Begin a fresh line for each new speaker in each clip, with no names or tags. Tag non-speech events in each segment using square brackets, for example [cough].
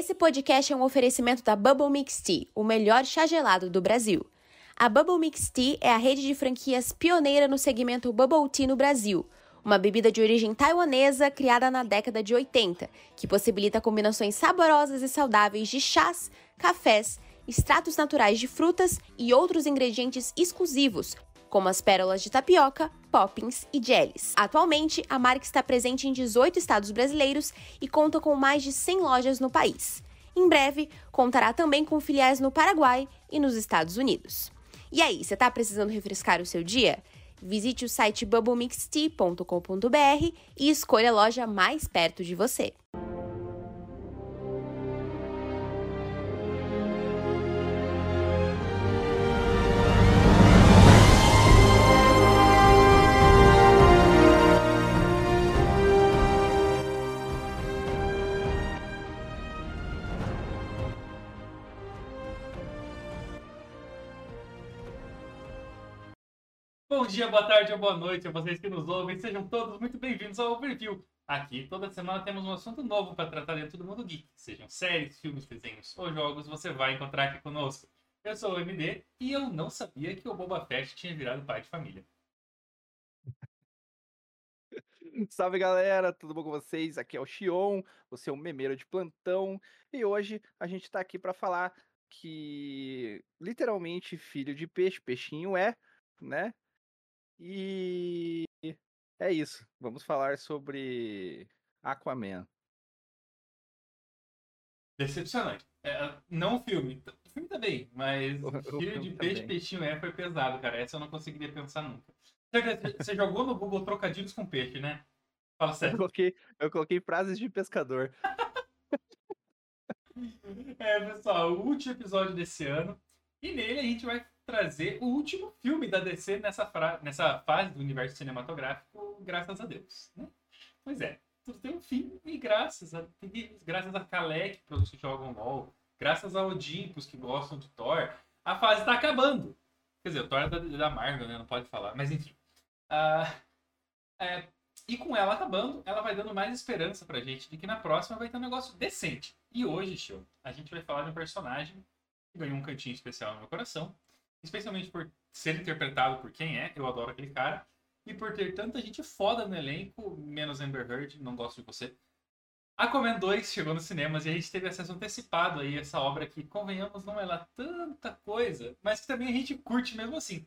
Esse podcast é um oferecimento da Bubble Mix Tea, o melhor chá gelado do Brasil. A Bubble Mix Tea é a rede de franquias pioneira no segmento Bubble Tea no Brasil, uma bebida de origem taiwanesa criada na década de 80, que possibilita combinações saborosas e saudáveis de chás, cafés, extratos naturais de frutas e outros ingredientes exclusivos, como as pérolas de tapioca, poppins e jellies. Atualmente, a marca está presente em 18 estados brasileiros e conta com mais de 100 lojas no país. Em breve, contará também com filiais no Paraguai e nos Estados Unidos. E aí, você está precisando refrescar o seu dia? Visite o site bubblemixtea.com.br e escolha a loja mais perto de você.
Bom dia, boa tarde ou boa noite a vocês que nos ouvem. Sejam todos muito bem-vindos ao Overview. Aqui, toda semana temos um assunto novo para tratar dentro do mundo geek. Sejam séries, filmes, desenhos ou jogos, você vai encontrar aqui conosco. Eu sou o MD e eu não sabia que o Boba Fett tinha virado pai de família. [laughs]
Salve galera, tudo bom com vocês? Aqui é o Xion, você é um memeiro de plantão e hoje a gente tá aqui para falar que literalmente filho de peixe, peixinho é, né? E é isso. Vamos falar sobre Aquaman.
Decepcionante. É, não o filme. O filme também, mas
O-
filho de
filme
peixe, peixinho é foi pesado, cara. Essa eu não conseguiria pensar nunca. Você- Você jogou no Google trocadilhos com peixe, né? Fala
Eu
sério.
coloquei, eu coloquei frases de pescador. [laughs]
É, pessoal, o último episódio desse ano. E nele a gente vai trazer o último filme da DC nessa, fra- nessa fase do universo cinematográfico, graças a Deus. né? Pois é, tudo tem um fim e graças a, graças a Kalec, que jogam LOL, graças a Olympus, que gostam de Thor, a fase está acabando. Quer dizer, o Thor é da, da Marvel, né? Não pode falar, mas enfim. Ah, é, e com ela acabando, ela vai dando mais esperança pra gente de que na próxima vai ter um negócio decente. E hoje, show, a gente vai falar de um personagem que ganhou um cantinho especial no meu coração. Especialmente por ser interpretado por quem é, eu adoro aquele cara. E por ter tanta gente foda no elenco, menos Amber Heard, não gosto de você. Aquaman 2 chegou nos cinemas e a gente teve acesso antecipado aí a essa obra que, convenhamos, não é lá tanta coisa, mas que também a gente curte mesmo assim.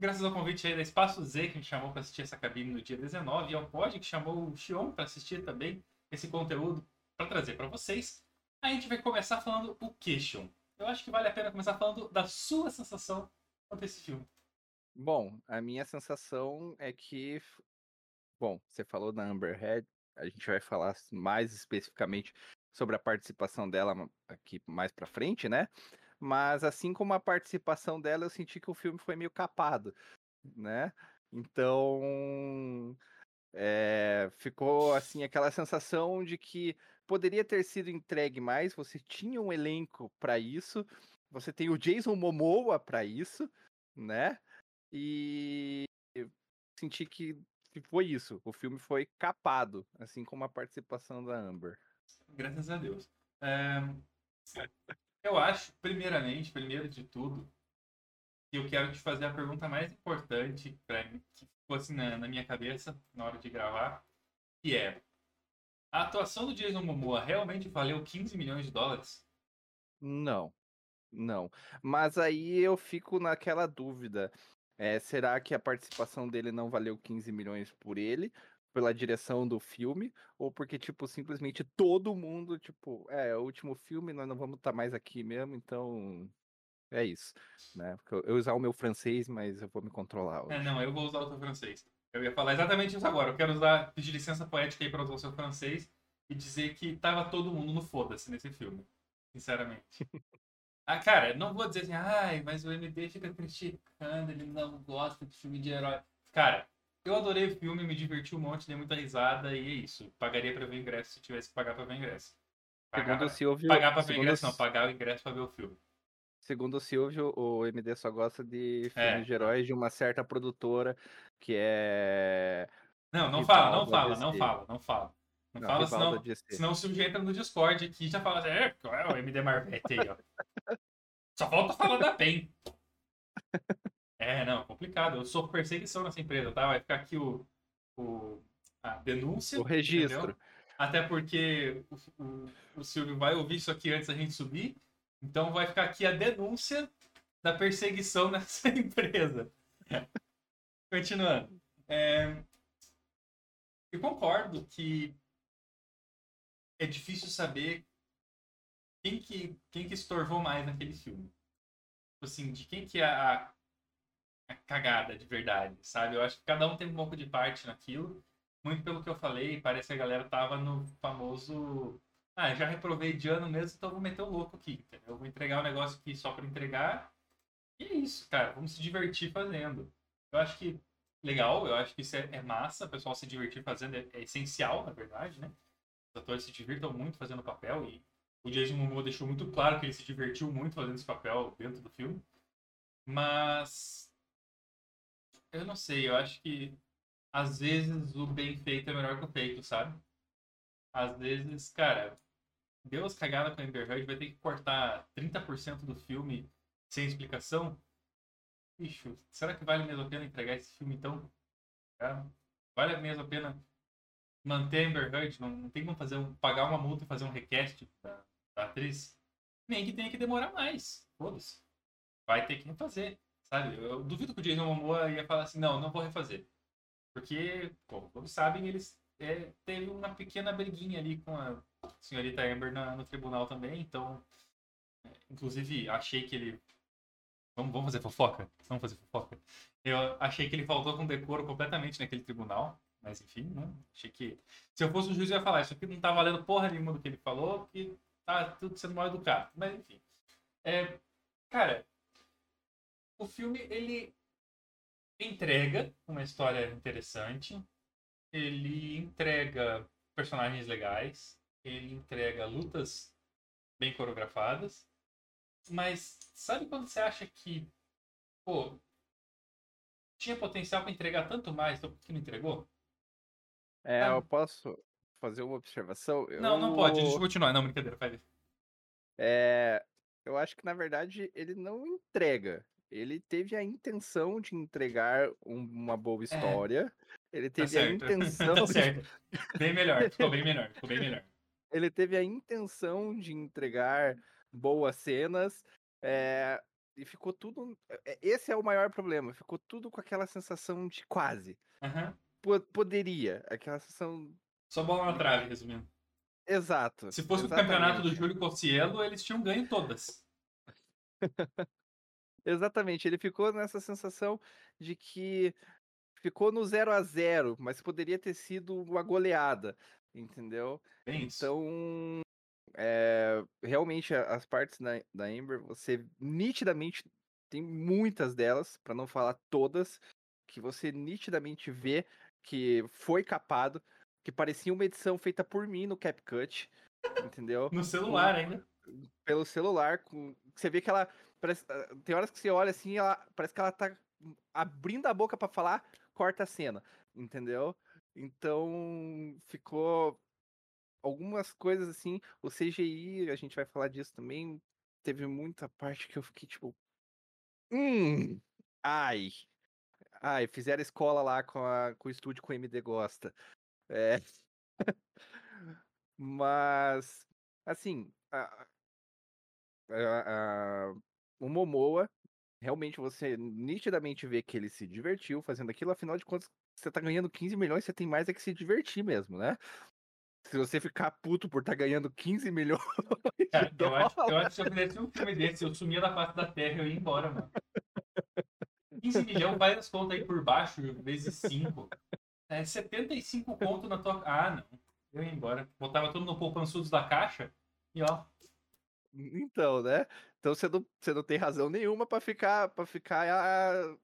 Graças ao convite aí da Espaço Z, que me chamou para assistir essa cabine no dia 19, e ao Pod, que chamou o Xion para assistir também esse conteúdo para trazer para vocês. A gente vai começar falando o que, Xion? Eu acho que vale a pena começar falando da sua sensação quanto esse filme.
Bom, a minha sensação é que. Bom, você falou da Amber Heard, a gente vai falar mais especificamente sobre a participação dela aqui mais pra frente, né? Mas assim como a participação dela, eu senti que o filme foi meio capado, né? Então. é, ficou assim aquela sensação de que poderia ter sido entregue mais. Você tinha um elenco pra isso, você tem o Jason Momoa pra isso, né? E senti que foi isso. O filme foi capado, assim como a participação da Amber.
Graças a Deus. É, Eu acho, primeiramente, primeiro de tudo, que eu quero te fazer a pergunta mais importante para mim, que fosse na, na minha cabeça na hora de gravar, que é a atuação do Jason Momoa realmente valeu 15 milhões de dólares?
Não, não. Mas aí eu fico naquela dúvida. é, será que a participação dele não valeu 15 milhões por ele, pela direção do filme, ou porque, tipo, simplesmente todo mundo, tipo, é, é o último filme, nós não vamos estar mais aqui mesmo, então é isso, né? Porque eu, eu usar o meu francês, mas eu vou me controlar hoje.
É, não, eu vou usar o teu francês. Eu ia falar exatamente isso agora. Eu quero usar, pedir licença poética aí para o seu francês e dizer que tava todo mundo no foda-se nesse filme. Sinceramente. [laughs] Ah, cara, não vou dizer assim, ai, mas o MD fica criticando, ele não gosta de filme de herói. Cara, eu adorei o filme, me diverti um monte, dei muita risada e é isso. Pagaria pra ver o ingresso se tivesse que pagar pra ver o ingresso. Pagar,
Segundo
pra,
Silvio,
pagar pra ver o ingresso,
o
não, pagar o ingresso pra ver o filme.
Segundo o Silvio, o MD só gosta de
É.
filmes de heróis de uma certa produtora que é.
Não, não fala, não fala, não fala, não fala. Não,
Não,
fala, senão, senão o Silvio entra no Discord aqui e já fala assim, é, é o MD Marvete aí, ó. Só falta falar da PEN. [laughs] É, não, complicado. Eu sou perseguição nessa empresa, tá? Vai ficar aqui o, o a denúncia.
O registro.
entendeu? Até porque o, o, o Silvio vai ouvir isso aqui antes da gente subir. Então vai ficar aqui a denúncia da perseguição [laughs] nessa empresa. Continuando. É, eu concordo que é difícil saber quem que, quem que estorvou mais naquele filme. Tipo Assim, de quem que é a, a cagada de verdade, sabe? Eu acho que cada um tem um pouco de parte naquilo. Muito pelo que eu falei, parece que a galera tava no famoso. Ah, já reprovei de ano mesmo, então vou meter o louco aqui, entendeu? Vou entregar um negócio aqui só pra entregar. E é isso, cara. Vamos se divertir fazendo. Eu acho que legal, eu acho que isso é, é massa, o pessoal se divertir fazendo é, é essencial, na verdade, né? Os atores se divirtam muito fazendo o papel e o Jason Momoa deixou muito claro que ele se divertiu muito fazendo esse papel dentro do filme. Mas eu não sei, eu acho que às vezes o bem feito é melhor que o feito, sabe? Às vezes, cara, deu as cagadas com a Amber Heard, vai ter que cortar 30% do filme sem explicação. Bicho, será que vale mesmo a pena entregar esse filme então? Cara, vale mesmo a pena manter a Amber Heard? Não, não tem como fazer um, pagar uma multa e fazer um request da, da atriz? Nem que tenha que demorar mais. Foda-se. Vai ter que refazer, sabe? Eu, eu duvido que o Jason Momoa ia falar assim, não, não vou refazer. Porque, como todos sabem, eles é, teve uma pequena briguinha ali com a senhorita Amber na- no tribunal também, então... Inclusive, achei que ele Vamos, vamos fazer fofoca? Vamos fazer fofoca. Eu achei que ele faltou com decoro completamente naquele tribunal. Mas enfim, né? Achei que. Se eu fosse o juiz, eu ia falar, isso aqui não tá valendo porra nenhuma do que ele falou, porque tá tudo sendo mal educado. Mas enfim. É, cara, o filme, ele entrega uma história interessante. Ele entrega personagens legais. Ele entrega lutas bem coreografadas. Mas sabe quando você acha que, pô, tinha potencial para entregar tanto mais, então por que não entregou?
É,
Ah.
eu posso fazer uma observação?
Não, não pode, deixa eu
Eu-
continuar. Não, brincadeira, faz.
É, eu acho que na verdade ele não entrega. Ele teve a intenção de entregar um- uma boa história. Ele
Tá
teve a
certo. [laughs]
intenção
tá
de,
certo. Bem melhor, ficou bem melhor, ficou bem melhor.
Ele teve a intenção de entregar boas cenas. é, e ficou tudo. é, Esse é o maior problema. Ficou tudo com aquela sensação de quase. Po- Poderia. Aquela sensação.
Só bola na trave, resumindo.
Exato.
Se fosse o campeonato do
exatamente.
Júlio Cossielo, eles tinham ganho todas. [laughs]
Exatamente, ele ficou nessa sensação de que ficou no 0 a 0 mas poderia ter sido uma goleada, entendeu?
Isso.
Então, é, realmente as partes da, da Amber, você nitidamente tem muitas delas, para não falar todas, que você nitidamente vê que foi capado, que parecia uma edição feita por mim no CapCut, entendeu?
No celular ainda.
pelo celular. Com... Você vê que ela. Parece... ah, Tem horas que você olha assim, ela parece que ela tá abrindo a boca pra falar, corta a cena, entendeu? Então ficou algumas coisas assim. O CGI, a gente vai falar disso também. Teve muita parte que eu fiquei tipo. Hum. Ai. Ai, fizeram escola lá com, a, com o estúdio que o MD gosta. É. [laughs] Mas, assim, a- a- a- o Momoa, realmente você nitidamente vê que ele se divertiu fazendo aquilo, afinal de contas, você tá ganhando 15 milhões, você tem mais é que se divertir mesmo, né? Se você ficar puto por estar ganhando 15 milhões
Cara, [laughs]
de
eu acho, eu acho que se eu fizesse um filme desse, eu sumia da face da terra e eu ia embora, mano. 15 milhões, vai as contas aí por baixo, vezes 5. É 75 conto na tua. Ah, não. Eu ia embora. Botava tudo no poupançudos da caixa e ó.
Então, né? Então você não, você não tem razão nenhuma pra ficar para ficar ah,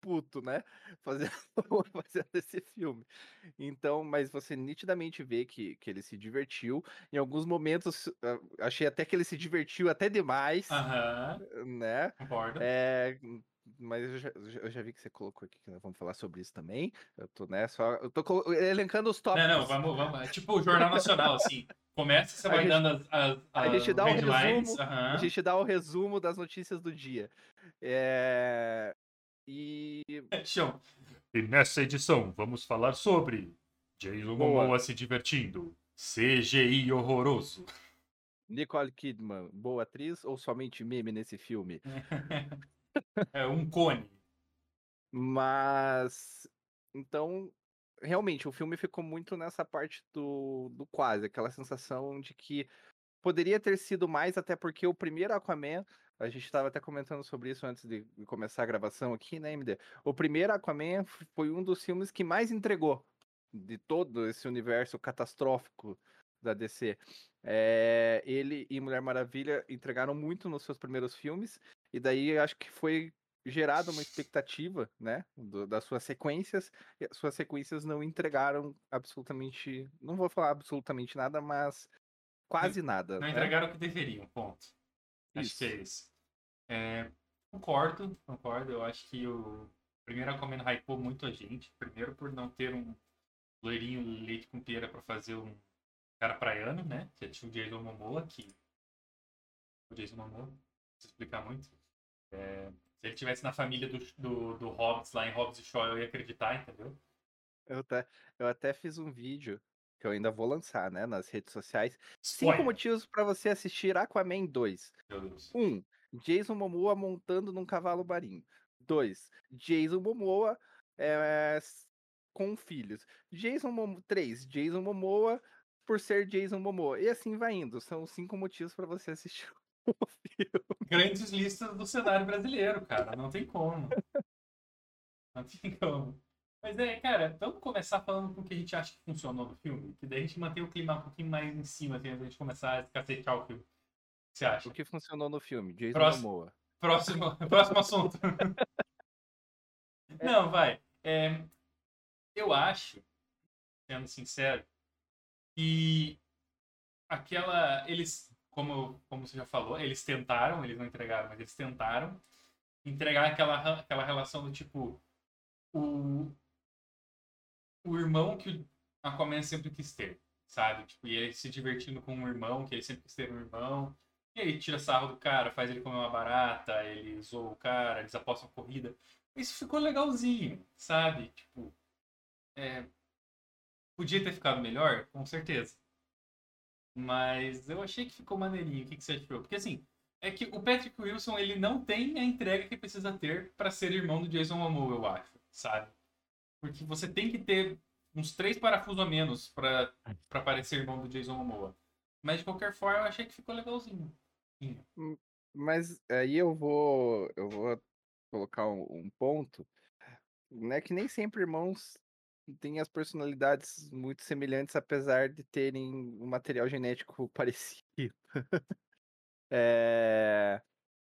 puto, né? [laughs] Fazendo, [laughs] fazendo esse filme. Então, mas você nitidamente vê que, que ele se divertiu. Em alguns momentos, ah, achei até que ele se divertiu até demais,
Aham,
né?
concordo.
É, mas eu já, eu já vi que você colocou aqui que nós vamos falar sobre isso também. Eu tô, né, só. Eu tô colo- elencando os tópicos.
Não, não, vamos, vamos. É tipo o Jornal [laughs] Nacional, assim. Começa, você vai
gente-
dando as, as,
a gente
as
dá um
headlines.
resumo,
aham.
A gente dá o resumo das notícias do dia. É... E.
Show.
E nessa edição vamos falar sobre Jason. Momoa se divertindo, CGI horroroso.
Nicole Kidman, boa atriz ou somente meme nesse filme? [laughs]
É um cone.
Mas. Então, realmente, o filme ficou muito nessa parte do, do quase, aquela sensação de que poderia ter sido mais, até porque o primeiro Aquaman, a gente estava até comentando sobre isso antes de começar a gravação aqui, né, MD? O primeiro Aquaman foi um dos filmes que mais entregou de todo esse universo catastrófico da DC. É, ele e Mulher Maravilha entregaram muito nos seus primeiros filmes, e daí acho que foi gerada uma expectativa, né, do- das suas sequências, e as suas sequências não entregaram absolutamente, não vou falar absolutamente nada, mas quase nada.
Não
né?
entregaram o que deveriam, ponto. Acho que é isso. É, concordo, concordo. Eu acho que o primeiro Aquaman hypou muito a gente. Primeiro por não ter um loirinho leite com pera pra fazer um cara praiano, né? Que é tipo o Jason Momoa, que... O Jason Momoa, não explicar muito. É, se ele tivesse na família do, do, do Hobbs, lá em Hobbs e Shaw, eu ia acreditar, entendeu?
Eu até, eu até fiz um vídeo que eu ainda vou lançar, né, nas redes sociais. Cinco motivos para você assistir Aquaman 2.
meu Deus.
Um, Jason Momoa montando num cavalo marinho. Dois, Jason Momoa é, com filhos. Jason Momoa, três, Jason Momoa por ser Jason Momoa. E assim vai indo. São cinco motivos para você assistir [laughs] o filme.
grandes listas do cenário brasileiro, cara. Não tem como. Não tem como. Mas é, cara, vamos começar falando com o que a gente acha que funcionou no filme. Que daí a gente mantém o clima um pouquinho mais em cima, assim, da gente começar a cacetear o filme. O que você acha?
O que funcionou no filme? Jason
Próximo.
Momoa.
Próximo, [laughs] próximo assunto. Não, vai. É, eu acho, sendo sincero, que aquela. Eles, como, como você já falou, eles tentaram, eles não entregaram, mas eles tentaram entregar aquela, aquela relação do tipo. O, o irmão que o Aquaman sempre quis ter, sabe? Tipo, e ele se divertindo com um irmão, que ele sempre quis ter um irmão. E aí tira sarro do cara, faz ele comer uma barata, ele zoa o cara, eles apostam corrida. Isso ficou legalzinho, sabe? Tipo, é, podia ter ficado melhor, com certeza. Mas eu achei que ficou maneirinho. O que, que você achou? Porque assim, é que o Patrick Wilson ele não tem a entrega que precisa ter pra ser irmão do Jason Momoa, eu acho, sabe? Porque você tem que ter uns três parafusos a menos pra parecer irmão do Jason Momoa. Mas de qualquer forma, eu achei que ficou legalzinho.
Mas aí eu vou, eu vou colocar um, um ponto, né, que nem sempre irmãos têm as personalidades muito semelhantes, apesar de terem um material genético [laughs] parecido. É,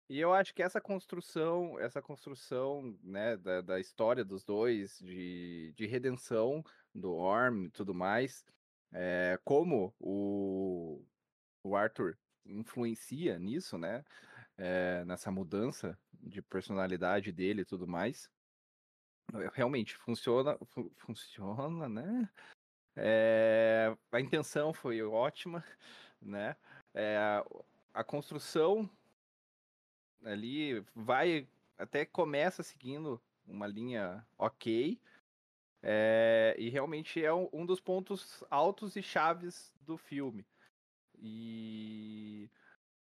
E eu acho que essa construção, essa construção, né, da, da história dos dois, de, de redenção do Orm e tudo mais, é, como o, o Arthur influencia nisso, né? eh, nessa mudança de personalidade dele e tudo mais. eh, Realmente funciona, fu- funciona, né? Eh, a intenção foi ótima, [laughs] né? Eh, a- construção ali vai até começa seguindo uma linha ok. eh, e realmente é um, um dos pontos altos e chaves do filme. E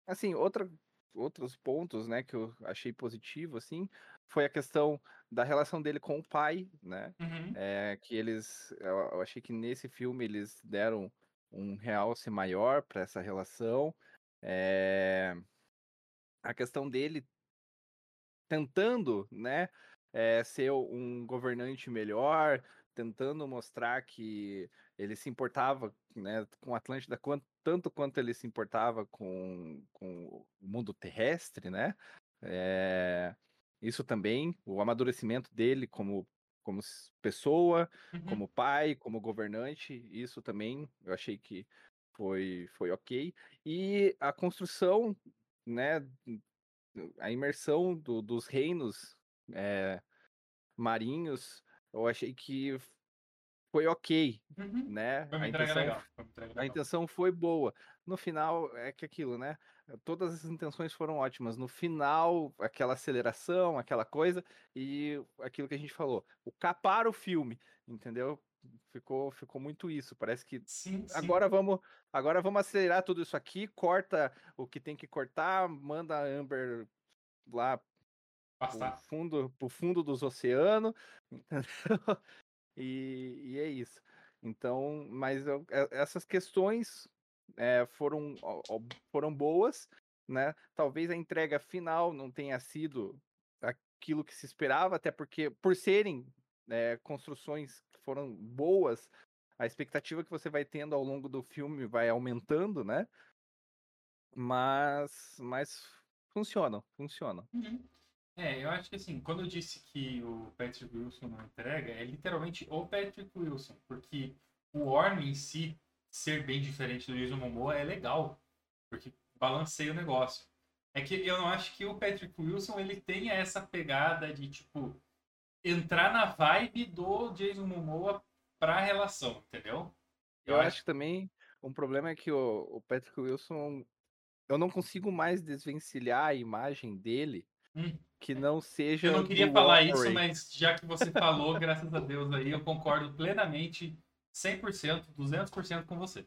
assim, outra, outros pontos, né, que eu achei positivo, assim, foi a questão da relação dele com o pai, né?
Uhum.
É, que eles, eu, achei que nesse filme eles deram um realce maior para essa relação. É, a questão dele tentando, né, é, ser um governante melhor, tentando mostrar que ele se importava, né, com Atlântida quan- tanto quanto ele se importava com, com o mundo terrestre, né? É, isso também, o amadurecimento dele como, como pessoa,
Uhum.
como pai, como governante, isso também eu achei que foi, foi ok. E a construção, né, a imersão do- dos reinos é, marinhos, eu achei que foi ok,
Uhum.
né?
Foi
A intenção.
Foi
a intenção foi boa. No final, é que aquilo, né? Todas as intenções foram ótimas. No final, aquela aceleração, aquela coisa, e aquilo que a gente falou, o capar o filme, entendeu? Ficou, ficou muito isso. Parece que
Sim, sim.
agora vamos, agora vamos acelerar tudo isso aqui, corta o que tem que cortar, manda a Amber lá pro
Passar.
fundo, pro fundo dos oceanos, [laughs] entendeu? E, e é isso. Então, mas eu- é- essas questões é, foram, foram boas, né? Talvez a entrega final não tenha sido aquilo que se esperava, até porque, por serem é, construções que foram boas, a expectativa que você vai tendo ao longo do filme vai aumentando, né? Mas, mas funcionam, funcionam.
Uhum. É, eu acho que assim, quando eu disse que o Patrick Wilson não entrega, é literalmente o Patrick Wilson, porque o Orme em si ser bem diferente do Jason Momoa é legal, porque balanceia o negócio. É que eu não acho que o Patrick Wilson ele tenha essa pegada de tipo entrar na vibe do Jason Momoa pra relação, entendeu?
Eu acho que também um problema é que o, o Patrick Wilson, eu não consigo mais desvencilhar a imagem dele
Hum.
Que não seja.
Eu não queria falar isso, mas já que você falou, [laughs] graças a Deus aí, eu concordo plenamente, 100%, 200% com você.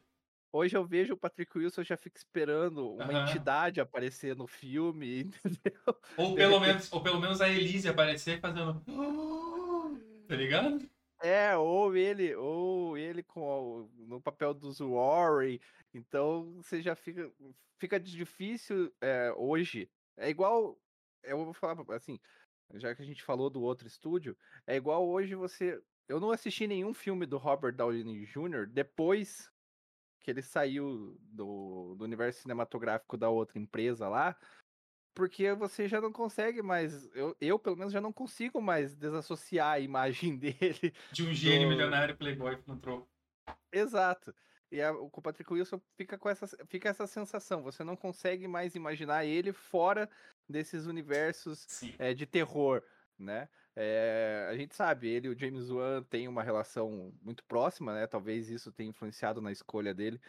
Hoje eu vejo o Patrick Wilson, eu já fico esperando uma
Aham.
entidade aparecer no filme, [laughs] entendeu?
Ou pelo, menos, ou pelo menos a Elise aparecer fazendo. [gasps] Tá ligado?
É, ou ele, ou ele com no papel dos Warren. Então você já fica, fica difícil é, hoje. É igual, eu vou falar assim, já que a gente falou do outro estúdio, é igual hoje você. Eu não assisti nenhum filme do Robert Downey Jr. depois que ele saiu do, do universo cinematográfico da outra empresa lá, porque você já não consegue mais. Eu, eu, pelo menos, já não consigo mais desassociar a imagem [laughs] dele
De um gênio
Do-
milionário playboy filantropo.
Exato. E a, o Patrick Wilson fica com essa, fica essa sensação. Você não consegue mais imaginar ele fora desses universos é, de terror, né? É, a gente sabe, ele e o James Wan têm uma relação muito próxima, né? Talvez isso tenha influenciado na escolha dele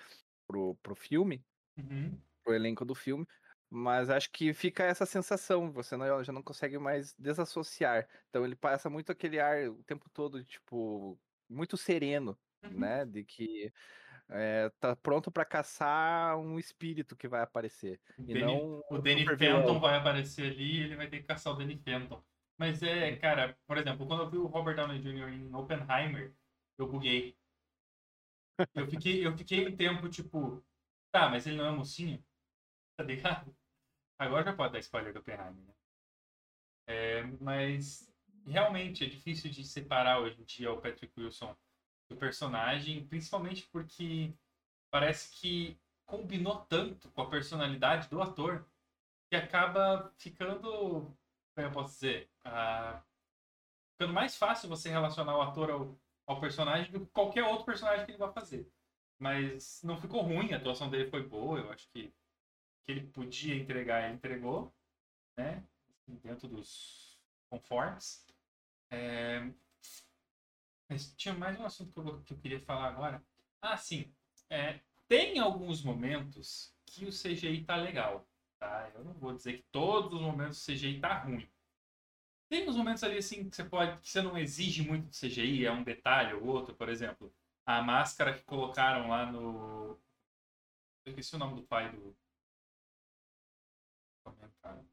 pro, pro filme,
Uhum.
pro elenco do filme. Mas acho que fica essa sensação, você não, já não consegue mais desassociar. Então ele passa muito aquele ar o tempo todo, tipo, muito sereno,
Uhum.
né? De que é, tá pronto pra caçar um espírito que vai aparecer.
O
E
Danny,
não
o Danny Fenton vai aparecer ali e ele vai ter que caçar o Danny Fenton. Mas é, cara, por exemplo, quando eu vi o Robert Downey Jr. em Oppenheimer, eu buguei. Eu fiquei, eu fiquei um tempo, tipo, tá, mas ele não é mocinho? Tá ligado? Agora já pode dar spoiler do Oppenheimer, né? É, mas realmente é difícil de separar hoje em dia o Patrick Wilson do personagem, principalmente porque parece que combinou tanto com a personalidade do ator que acaba ficando, como eu posso dizer, ah, ficando mais fácil você relacionar o ator ao, ao personagem do que qualquer outro personagem que ele vai fazer. Mas não ficou ruim, a atuação dele foi boa, eu acho que que ele podia entregar, ele entregou, né? Dentro dos conformes. É, Mas tinha mais um assunto que eu, que eu queria falar agora. Ah, sim. É, tem alguns momentos que o CGI tá legal. Tá? Eu não vou dizer que todos os momentos o CGI tá ruim. Tem uns momentos ali assim que você pode. que você não exige muito de CGI, é um detalhe ou outro, por exemplo. A máscara que colocaram lá no. Eu esqueci o nome do pai do. Comentário.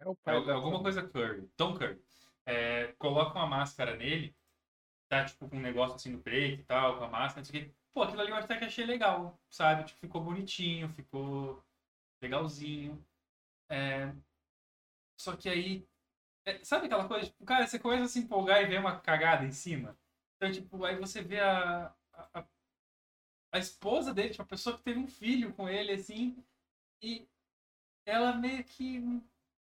É o
É,
pai
é alguma coisa Curry. Tom Curry. É, coloca uma máscara nele, tá tipo com um negócio assim no peito e tal, com a máscara, não sei o quê. Pô, aquilo ali eu até que achei legal, sabe? Tipo, ficou bonitinho, ficou legalzinho. É, Só que aí. é, sabe aquela coisa? Tipo, cara, você começa a se empolgar e vê uma cagada em cima. Então, tipo, aí você vê a. a, a- esposa dele, tipo, a pessoa que teve um filho com ele, assim, e ela meio que.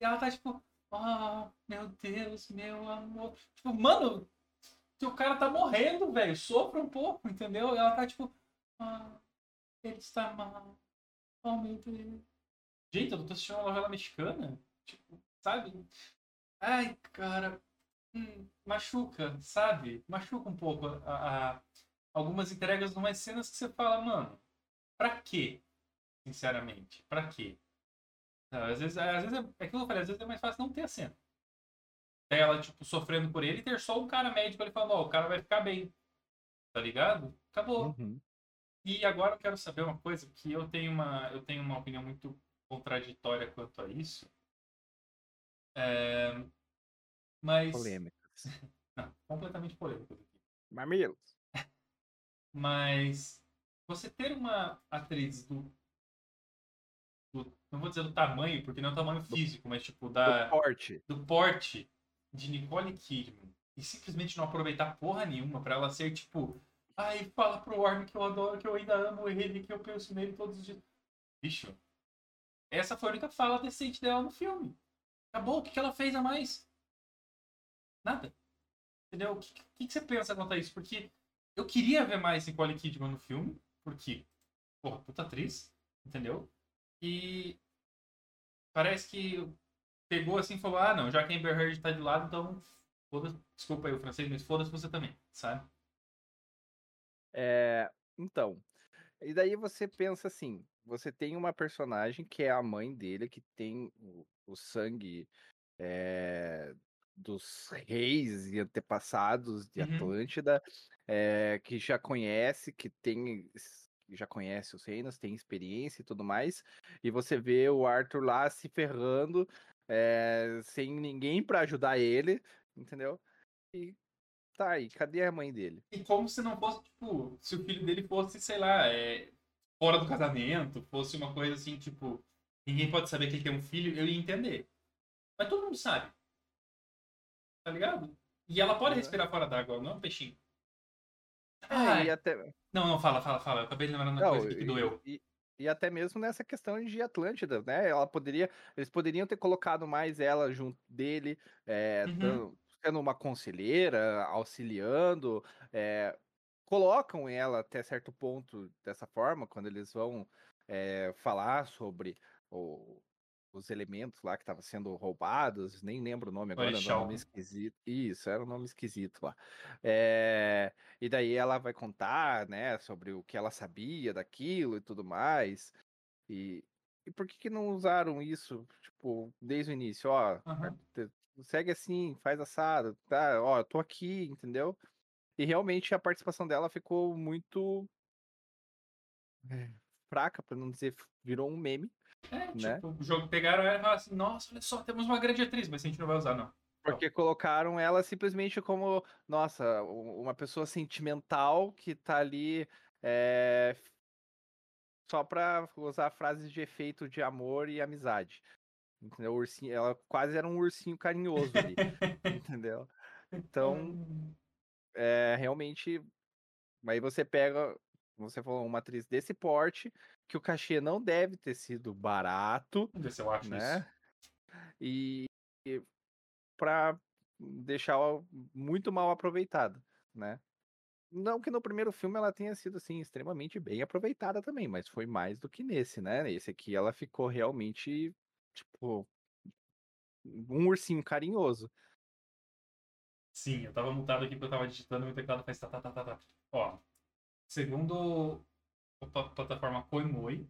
Ela tá tipo, ah, meu Deus, meu amor. Tipo, mano, teu cara tá morrendo, velho. Sofra um pouco, entendeu? E ela tá tipo, ah, ele está mal. Oh, meu Deus. Gente, eu tô assistindo uma novela mexicana. Tipo, sabe? Ai, cara, hum, machuca, sabe? Machuca um pouco a, a- algumas entregas numas cenas que você fala, mano, pra quê? Sinceramente, pra quê? Às vezes, às vezes é, é aquilo que eu falei, às vezes é mais fácil não ter a cena. Ter ela, tipo, sofrendo por ele e ter só um cara médico ali falando, ó, o cara vai ficar bem. Tá ligado? Acabou.
Uhum.
E agora eu quero saber uma coisa, que eu tenho uma, eu tenho uma opinião muito contraditória quanto a isso. É, Mas.
Polêmicas. [laughs]
Não, completamente polêmico aqui.
Mamilos.
Mas você ter uma atriz do, do- Não vou dizer do tamanho, porque não é o tamanho físico, mas tipo, da,
Do porte.
do porte de Nicole Kidman e simplesmente não aproveitar porra nenhuma pra ela ser tipo. Ai, fala pro Warren que eu adoro, que eu ainda amo ele, que eu penso nele todos os dias. Bicho, essa foi a única fala decente dela no filme. Acabou, o que, que ela fez a mais? Nada. Entendeu? O que, que, que você pensa quanto a isso? Porque eu queria ver mais Nicole Kidman no filme, porque, porra, puta atriz, entendeu? E parece que pegou assim e falou: ah, não, já que a Amber Heard tá de lado, então foda desculpa aí o francês, mas foda-se você também, sabe?
É, então, e daí você pensa assim, você tem uma personagem que é a mãe dele, que tem o, o sangue é, dos reis e antepassados de
Uhum.
Atlântida, é, que já conhece, que tem já conhece os reinos, tem experiência e tudo mais, e você vê o Arthur lá se ferrando, é, sem ninguém pra ajudar ele, entendeu? E tá aí, cadê a mãe dele?
E como se não fosse, tipo, se o filho dele fosse, sei lá, é, fora do casamento, fosse uma coisa assim, tipo, ninguém pode saber que ele tem um filho, eu ia entender. Mas todo mundo sabe. Tá ligado? E ela pode respirar fora d'água, não é um peixinho. Ai,
e até,
Não, não, fala, fala, fala. Eu acabei de lembrar uma
Não,
coisa que
e-
doeu.
E, e até mesmo nessa questão de Atlântida, né? Ela poderia, eles poderiam ter colocado mais ela junto dele, é,
Uhum.
dando- sendo uma conselheira, auxiliando, é, colocam ela até certo ponto dessa forma, quando eles vão é, falar sobre o- os elementos lá que estavam sendo roubados, nem lembro o nome agora, era um nome esquisito. Isso, era um nome esquisito lá. É, e daí ela vai contar, né, sobre o que ela sabia daquilo e tudo mais. E, e por que que não usaram isso, tipo, desde o início? Ó, te- segue assim, faz assado, tá? Ó, eu tô aqui, entendeu? E realmente a participação dela ficou muito é, fraca, pra não dizer, virou um meme.
É,
né?
tipo, o jogo pegaram ela e falaram assim, nossa, olha só, temos uma grande atriz, mas a gente não vai usar, não.
Porque colocaram ela simplesmente como, nossa, uma pessoa sentimental que tá ali é, só pra usar frases de efeito de amor e amizade. Entendeu? O Ursinho, ela quase era um ursinho carinhoso ali, [laughs] entendeu? Então, é, realmente, aí você pega, você falou, uma atriz desse porte, que o cachê não deve ter sido barato,
Vamos ver se eu acho
né?
isso.
E, e para deixar muito mal aproveitada, né? Não que no primeiro filme ela tenha sido assim extremamente bem aproveitada também, mas foi mais do que nesse, né? Esse aqui ela ficou realmente tipo um ursinho carinhoso.
Sim, eu tava mutado aqui porque eu tava digitando e o teclado faz tá, tá, tá, tá, tá. Ó, segundo plataforma Koimoi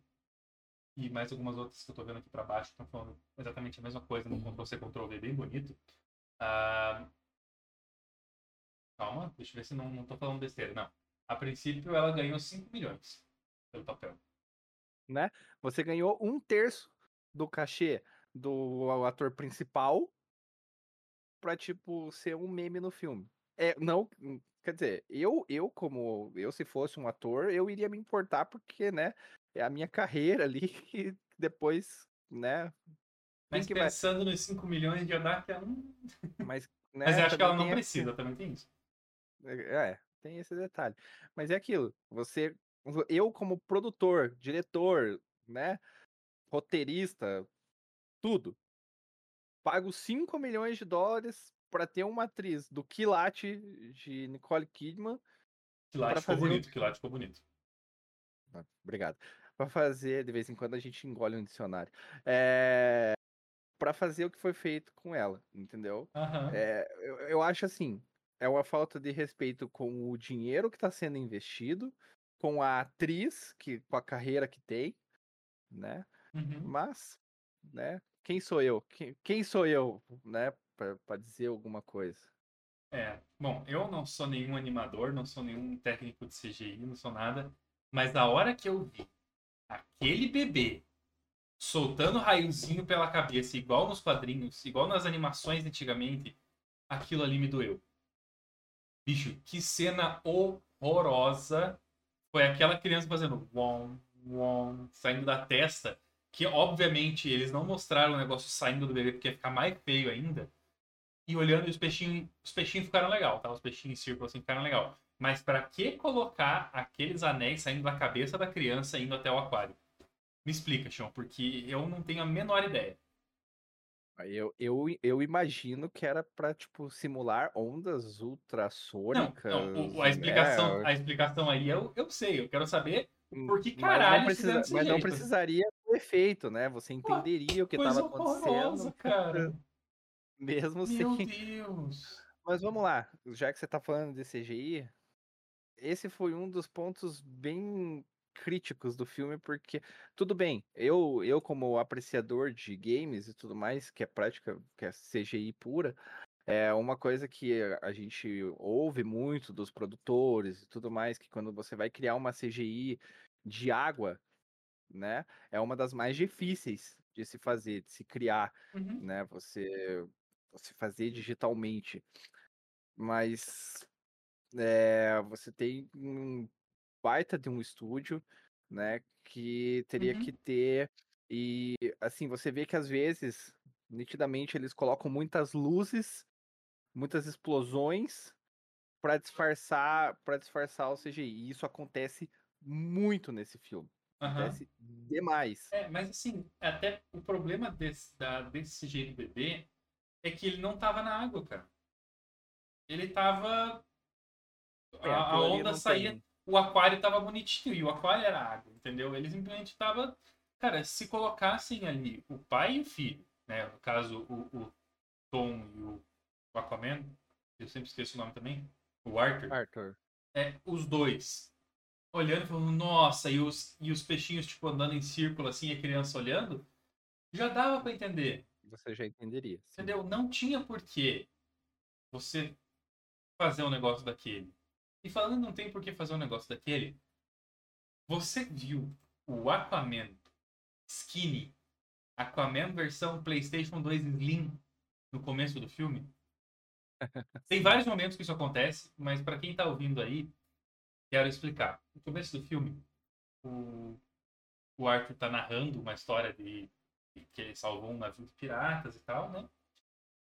e mais algumas outras que eu tô vendo aqui pra baixo estão falando exatamente a mesma coisa no Ctrl-C, Ctrl-V, bem bonito. Ah, Calma, deixa eu ver se não, não tô falando besteira. Não. A princípio ela ganhou 5 milhões pelo papel.
Você ganhou um terço do cachê do ator principal pra, tipo, ser um meme no filme. É, não, hum, quer dizer, eu, eu como, eu se fosse um ator, eu iria me importar porque, né, é a minha carreira ali [laughs] e depois, né,
Mas
que vai-
pensando nos 5 milhões de ela não... [laughs]
mas, né,
Mas eu acho que ela não
esse-
precisa, também tem isso.
É, tem esse detalhe. Mas é aquilo, você, eu como produtor, diretor, né, roteirista, tudo, pago 5 milhões de dólares pra ter uma atriz do quilate de Nicole Kidman,
Quilate ficou
fazer
bonito, Quilate ficou bonito.
Ah, obrigado, pra fazer, de vez em quando a gente engole um dicionário, é, para fazer o que foi feito com ela, entendeu?
Aham.
É, eu, eu acho assim, é uma falta de respeito com o dinheiro que está sendo investido, com a atriz, que, com a carreira que tem, né?
Uhum.
Mas, né? Quem sou eu? Quem, quem sou eu, né? Para dizer alguma coisa.
É, bom, eu não sou nenhum animador, não sou nenhum técnico de CGI, não sou nada. Mas a hora que eu vi aquele bebê soltando raiozinho pela cabeça, igual nos quadrinhos, igual nas animações antigamente, aquilo ali me doeu. Bicho, que cena horrorosa. Foi aquela criança fazendo wom, wom, saindo da testa. Que obviamente eles não mostraram o negócio saindo do bebê porque ia ficar mais feio ainda. E olhando, os peixinhos, os peixinhos ficaram legal, tá? Os peixinhos em círculo assim ficaram legal. Mas para que colocar aqueles anéis saindo da cabeça da criança indo até o aquário? Me explica, Sean, porque eu não tenho a menor ideia.
Eu, eu, eu imagino que era para tipo simular ondas
Não,
ultrassônicas,
não, o- a explicação,
né?
a explicação aí eu, eu sei, eu quero saber
Hum,
por que
Mas não,
caralho
precisa, mas não precisaria do efeito, né? Você entenderia o que estava acontecendo,
cara. [laughs]
mesmo
Meu
sem.
Deus.
Mas vamos lá, já que você tá falando de CGI, esse foi um dos pontos bem críticos do filme, porque tudo bem, eu, eu como apreciador de games e tudo mais, que é prática, que é CGI pura, é uma coisa que a- gente ouve muito dos produtores e tudo mais, que quando você vai criar uma CGI de água, né, é uma das mais difíceis de se fazer, de se criar
Uhum.
né? Você, você fazer digitalmente. Mas é, você tem um baita de um estúdio, né? Que teria
Uhum.
que ter. E assim, você vê que às vezes, nitidamente, eles colocam muitas luzes, muitas explosões para disfarçar, para disfarçar o CGI. E isso acontece muito nesse filme.
Aham.
Acontece demais.
É, mas assim, até o problema desse, da, desse CGI do bebê é que ele não tava na água, cara. Ele tava.
É,
A, a onda saía,
tem-
o aquário tava bonitinho e o aquário era água, entendeu? Ele simplesmente tava. Cara, se colocassem ali o pai e o filho, né? No caso, o, o Tom e o, o Aquaman, eu sempre esqueço o nome também, o Arthur.
Arthur.
É, os dois olhando e falando, nossa, e os, e os peixinhos, tipo, andando em círculo assim, e a criança olhando, já dava pra entender,
Você já entenderia. sim.
entendeu? Não tinha porquê você fazer um negócio daquele. E falando não tem porquê fazer um negócio daquele, você viu o Aquaman Skinny, Aquaman versão PlayStation 2 Slim no começo do filme? [laughs] Tem vários momentos que isso acontece, mas pra quem tá ouvindo aí, quero explicar. No começo do filme, o, o Arthur tá narrando uma história de que ele salvou um navio de piratas e tal, né?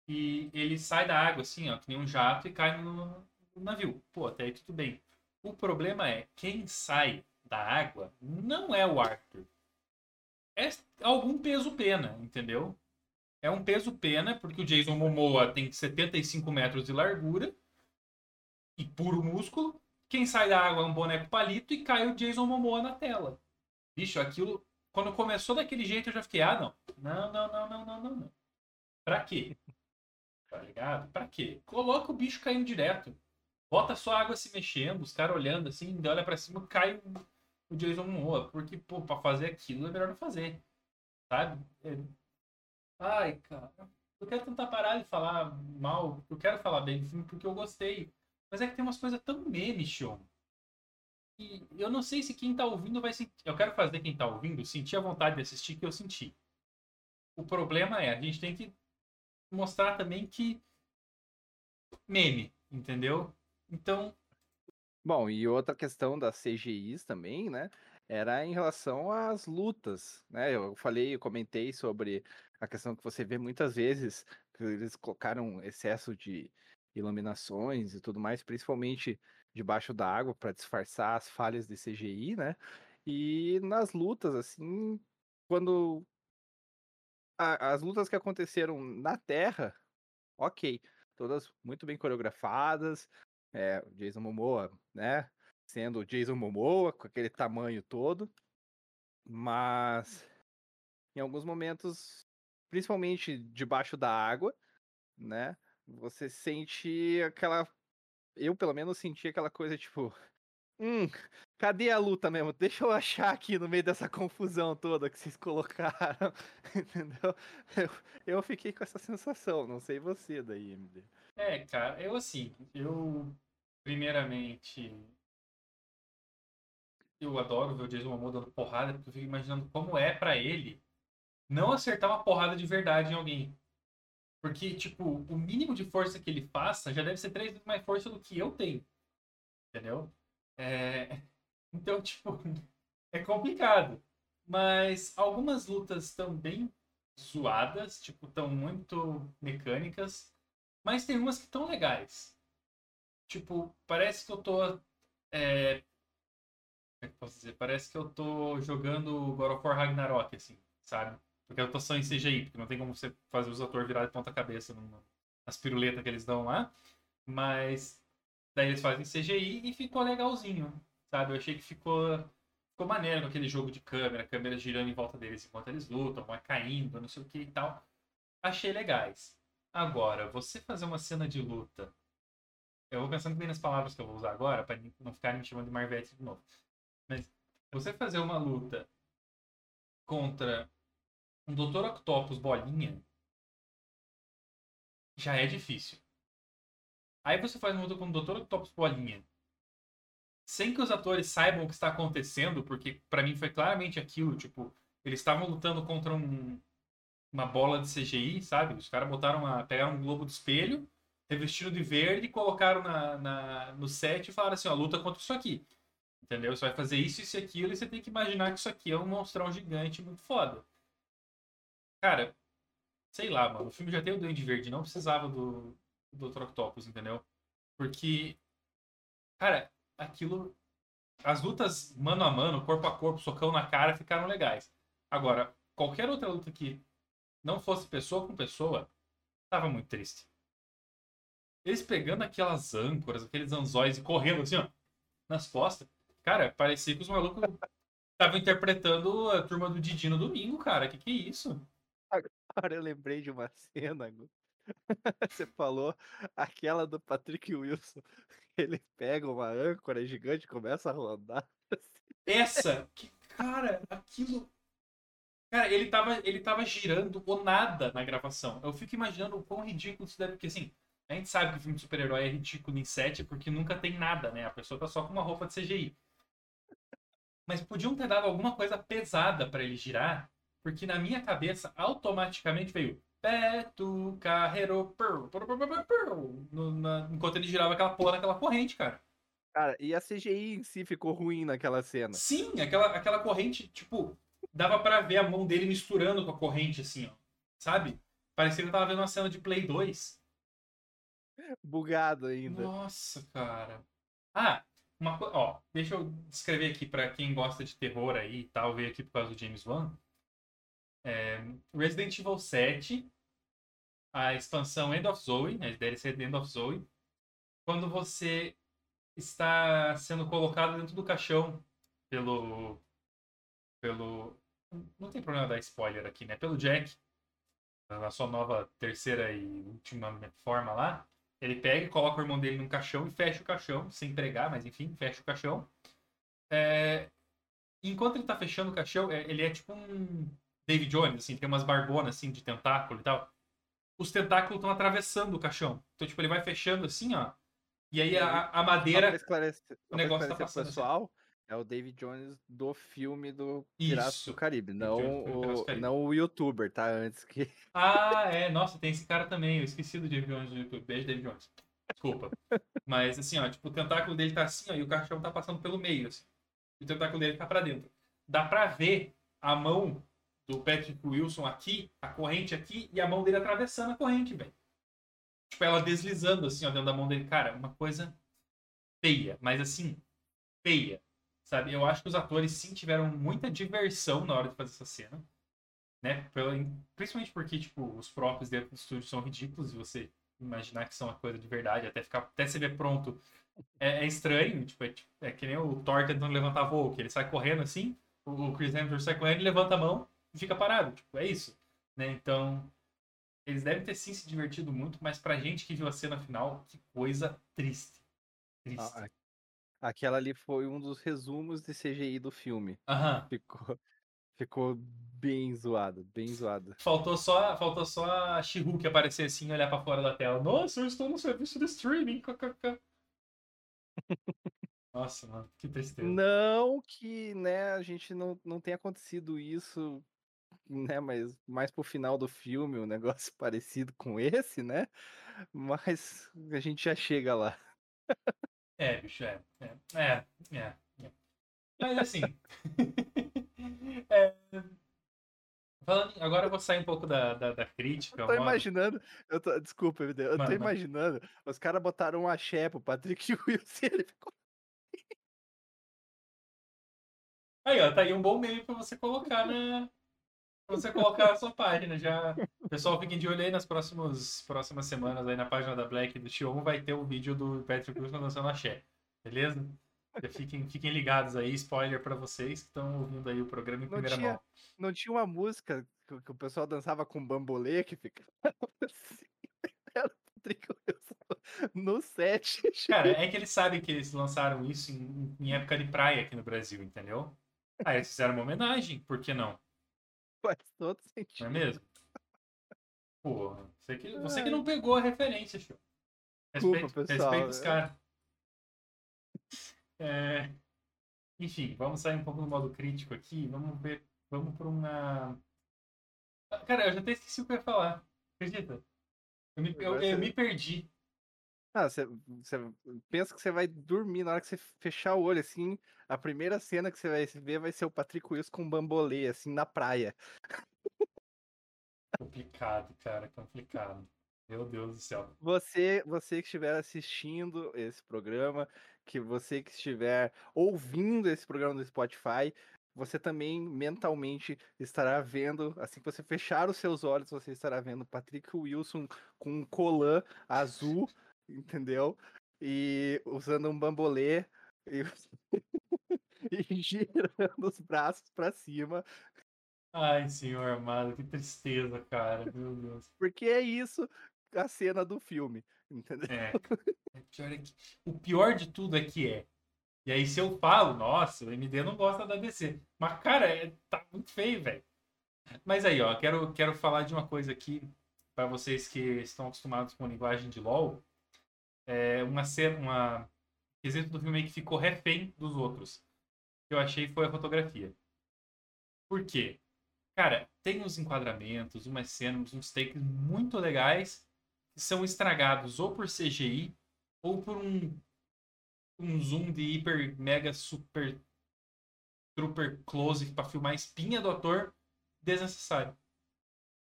E ele sai da água assim, ó, que nem um jato e cai no, no navio. Pô, até aí tudo bem. O problema é, quem sai da água não é o Arthur. É algum peso pena, entendeu? É um peso pena, porque o Jason Momoa tem 75 metros de largura e puro músculo. Quem sai da água é um boneco palito e cai o Jason Momoa na tela. Bicho, aquilo. Quando começou daquele jeito eu já fiquei, ah, não. Não, não, não, não, não, não. não. Pra quê? Tá ligado? Pra quê? Coloca o bicho caindo direto. Bota só a água se mexendo, os caras olhando assim, olha pra cima, cai o- Jason Momoa. Porque, pô, pra fazer aquilo é melhor não fazer. Sabe? É- Ai, cara. Eu quero tentar parar de falar mal. Eu quero falar bem do filme porque eu gostei. Mas é que tem umas coisas tão meme, show. Eu não sei se quem tá ouvindo vai sentir. Eu quero fazer quem tá ouvindo sentir a vontade de assistir que eu senti. O problema é, a gente tem que mostrar também que. Meme, entendeu? Então,
Bom, e outra questão das CGIs também, né? Era em relação às lutas, né? Eu falei, eu comentei sobre a questão que você vê muitas vezes que eles colocaram excesso de iluminações e tudo mais, principalmente debaixo da água para disfarçar as falhas de CGI, né? E nas lutas, assim, quando a- as lutas que aconteceram na Terra, ok, todas muito bem coreografadas, é, Jason Momoa, né? Sendo Jason Momoa, com aquele tamanho todo. Mas em alguns momentos principalmente debaixo da água, né? Você sente aquela. Eu, pelo menos, senti aquela coisa tipo. [laughs] Hum, cadê a luta mesmo? Deixa eu achar aqui no meio dessa confusão toda que vocês colocaram. [laughs] Entendeu? Eu, eu fiquei com essa sensação, não sei você daí, MD.
É, cara, eu assim, eu primeiramente eu adoro ver o Jason Momoa dando porrada, porque eu fico imaginando como é pra ele não acertar uma porrada de verdade em alguém. Porque, tipo, o mínimo de força que ele faça já deve ser três vezes mais força do que eu tenho. Entendeu? É... [laughs] Então, tipo, [laughs] é complicado. Mas algumas lutas estão bem zoadas, tipo, estão muito mecânicas. Mas tem umas que estão legais. Tipo, parece que eu tô. É... Como é que posso dizer? Parece que eu tô jogando God of War Ragnarok, assim, sabe? Porque tô só em CGI, porque não tem como você fazer os atores virar de ponta cabeça nas piruletas que eles dão lá. Mas daí eles fazem CGI e ficou legalzinho, sabe? Eu achei que ficou, ficou maneiro com aquele jogo de câmera, câmera girando em volta deles enquanto eles lutam, vai caindo, não sei o que e tal. Achei legais. Agora, você fazer uma cena de luta. Eu vou pensando bem nas palavras que eu vou usar agora, para não ficarem me chamando de Marvete de novo. Mas você fazer uma luta contra um Dr. Octopus bolinha já é difícil. Aí você faz uma luta com o Dr. Octopus bolinha sem que os atores saibam o que está acontecendo, porque para mim foi claramente aquilo, tipo, eles estavam lutando contra um, uma bola de CGI, sabe? Os caras botaram uma, pegaram um globo de espelho, revestiram de verde, colocaram na, na, no set e falaram assim, ó, luta contra isso aqui. Entendeu? Você vai fazer isso, isso e aquilo, e você tem que imaginar que isso aqui é um monstrão gigante muito foda. Cara, sei lá, mano. O filme já tem o Duende Verde, não precisava do, do Dr. Octopus, entendeu? Porque, cara, aquilo. As lutas mano a mano, corpo a corpo, socão na cara, ficaram legais. Agora, qualquer outra luta que não fosse pessoa com pessoa, tava muito triste. Eles pegando aquelas âncoras, aqueles anzóis e correndo assim, ó, nas costas. Cara, parecia que os malucos estavam interpretando a turma do Didi no domingo, cara. Que que é isso? [laughs]
Agora eu lembrei de uma cena, [laughs] Você falou aquela do Patrick Wilson. [laughs] Ele pega uma âncora gigante e começa a rodar.
Essa, que, cara, aquilo. Cara, ele tava, ele tava girando o nada na gravação. Eu fico imaginando o quão ridículo isso deve. Porque assim, a gente sabe que o filme de super-herói é ridículo em set porque nunca tem nada, né? A pessoa tá só com uma roupa de CGI. Mas podiam ter dado alguma coisa pesada para ele girar porque na minha cabeça automaticamente veio Beto Carreiro no, na, enquanto ele girava aquela porra naquela corrente, cara.
Cara, e a CGI em si ficou ruim naquela cena.
Sim, aquela, aquela corrente, tipo, dava para ver a mão dele misturando com a corrente, assim, ó. Sabe? Parecia que eu tava vendo uma cena de Play 2.
Bugado ainda.
Nossa, cara. Ah, uma coisa. Ó, deixa eu descrever aqui para quem gosta de terror aí e tal, veio aqui por causa do James Wan. É, Resident Evil 7, a expansão End of Zoe, a DLC End of Zoe, quando você está sendo colocado dentro do caixão pelo. pelo. Não tem problema dar spoiler aqui, né? Pelo Jack, na sua nova terceira e última forma lá. Ele pega e coloca o irmão dele num caixão e fecha o caixão, sem pregar, mas enfim, fecha o caixão. É... Enquanto ele tá fechando o caixão, é, ele é tipo um David Jones, assim, tem umas barbonas assim de tentáculo e tal. Os tentáculos estão atravessando o caixão. Então, tipo, ele vai fechando assim, ó. E aí a, a madeira.
Esclarecer, o negócio tá passando. Assim. Pessoal, assim. é o David Jones do filme do Piratas do Caribe, não o, Caribe. não o youtuber, tá? Antes que. [laughs]
Ah, é. Nossa, tem esse cara também. Eu esqueci do David Jones do YouTube. Beijo, David Jones. Desculpa. Mas assim, ó, tipo, o tentáculo dele tá assim, ó, e o caixão tá passando pelo meio, assim. E o tentáculo dele tá pra dentro. Dá pra ver a mão do Patrick Wilson aqui, a corrente aqui, e a mão dele atravessando a corrente, velho. Tipo, ela deslizando assim, ó, dentro da mão dele. Cara, uma coisa feia, mas assim, feia. Sabe? Eu acho que os atores sim tiveram muita diversão na hora de fazer essa cena. Né? Principalmente porque, tipo, os próprios dentro do estúdio são ridículos e você imaginar que são uma coisa de verdade, até ficar até se ver pronto, é, é estranho. Tipo, é, tipo, é, que nem o Thor tentando levantar voo, que ele sai correndo assim, o Chris Hemsworth sai correndo e levanta a mão fica parado. Tipo, é isso. né? Então, eles devem ter sim se divertido muito, mas pra gente que viu a cena final, que coisa triste. Triste.
Ah, Aquela ali foi um dos resumos de CGI do filme.
Aham.
Ficou, ficou bem zoado, bem zoado.
Faltou só, faltou só a She-Hulk aparecer assim e olhar pra fora da tela. Nossa, eu estou no serviço de streaming. kkk. [laughs] Nossa, mano, que tristeza.
Não que, né, a gente não, não tenha acontecido isso, né, mas mais pro final do filme, um negócio [laughs] parecido com esse, né? Mas a gente já chega lá.
É, bicho, é. É, é, é. é. Mas assim. [laughs] é, falando, agora eu vou sair um pouco da, da, da crítica.
Eu tô imaginando, eu tô, desculpa, eu tô
Manda, manda.
imaginando, os caras botaram um axé pro Patrick [laughs] Wilson e ele ficou.
Aí, ó, tá aí um bom meme pra você colocar na. Pra você colocar na sua página. Já. Pessoal fiquem de olho aí nas próximos, próximas semanas aí na página da Black do Xion vai ter o vídeo do Patrick Wilson dançando axé. Beleza? Já fiquem, fiquem ligados aí, spoiler pra vocês que estão ouvindo aí o programa em
Não
primeira
tinha-
mão.
Não tinha uma música que, que o pessoal dançava com bambolê que ficava [laughs] assim. Era no set.
Cara, é que eles sabem que eles lançaram isso em, em época de praia aqui no Brasil, entendeu? Aí eles fizeram uma homenagem, por que não?
Faz todo
Não é
sentido.
mesmo? Porra, você que, você que não pegou a referência, show.
Desculpa,
Respeita,
pessoal,
respeita os
é.
caras. É, Enfim, vamos sair um pouco do modo crítico aqui. Vamos ver. Vamos para uma. Cara, eu já até esqueci o que eu ia falar. Acredita? Eu me, eu-
Agora
eu me perdi.
Ah, você, pensa que você vai dormir na hora que você fechar o olho, assim, a primeira cena que você vai ver vai ser o Patrick Wilson com um bambolê, assim, na praia.
Complicado, cara, complicado. Meu Deus do céu.
Você, você que estiver assistindo esse programa, que você que estiver ouvindo esse programa do Spotify, você também mentalmente estará vendo, assim que você fechar os seus olhos, você estará vendo Patrick Wilson com um colã azul, entendeu? E usando um bambolê e, [laughs] e girando os braços para cima,
Ai, senhor amado, que tristeza, cara. Meu Deus.
porque é isso a cena do filme, entendeu?
É. O pior, é que- o pior de tudo é que é. E aí, se eu falo, nossa, o MD não gosta da DC. Mas, cara, é- tá muito feio, velho. Mas aí, ó, quero, quero falar de uma coisa aqui para vocês que estão acostumados com linguagem de LoL. É uma cena, uma quesito do filme que ficou refém dos outros. Que eu achei foi a fotografia. Por quê? Cara, tem uns enquadramentos, umas cenas, uns takes muito legais que são estragados ou por CGI ou por um, um zoom de hiper, mega, super, super close para filmar a espinha do ator desnecessário.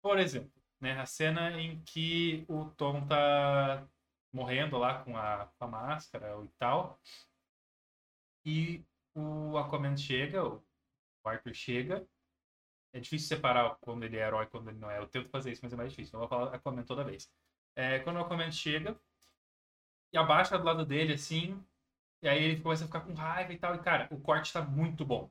Por exemplo, né, a cena em que o Tom tá morrendo lá com a, com a máscara e tal, e o Aquaman chega, o Arthur chega, é difícil separar quando ele é herói e quando ele não é. Eu tento fazer isso, mas é mais difícil. Eu vou falar Aquaman toda vez. É, quando o Aquaman chega e abaixa do lado dele, assim, e aí ele começa a ficar com raiva e tal. E, cara, o corte tá muito bom.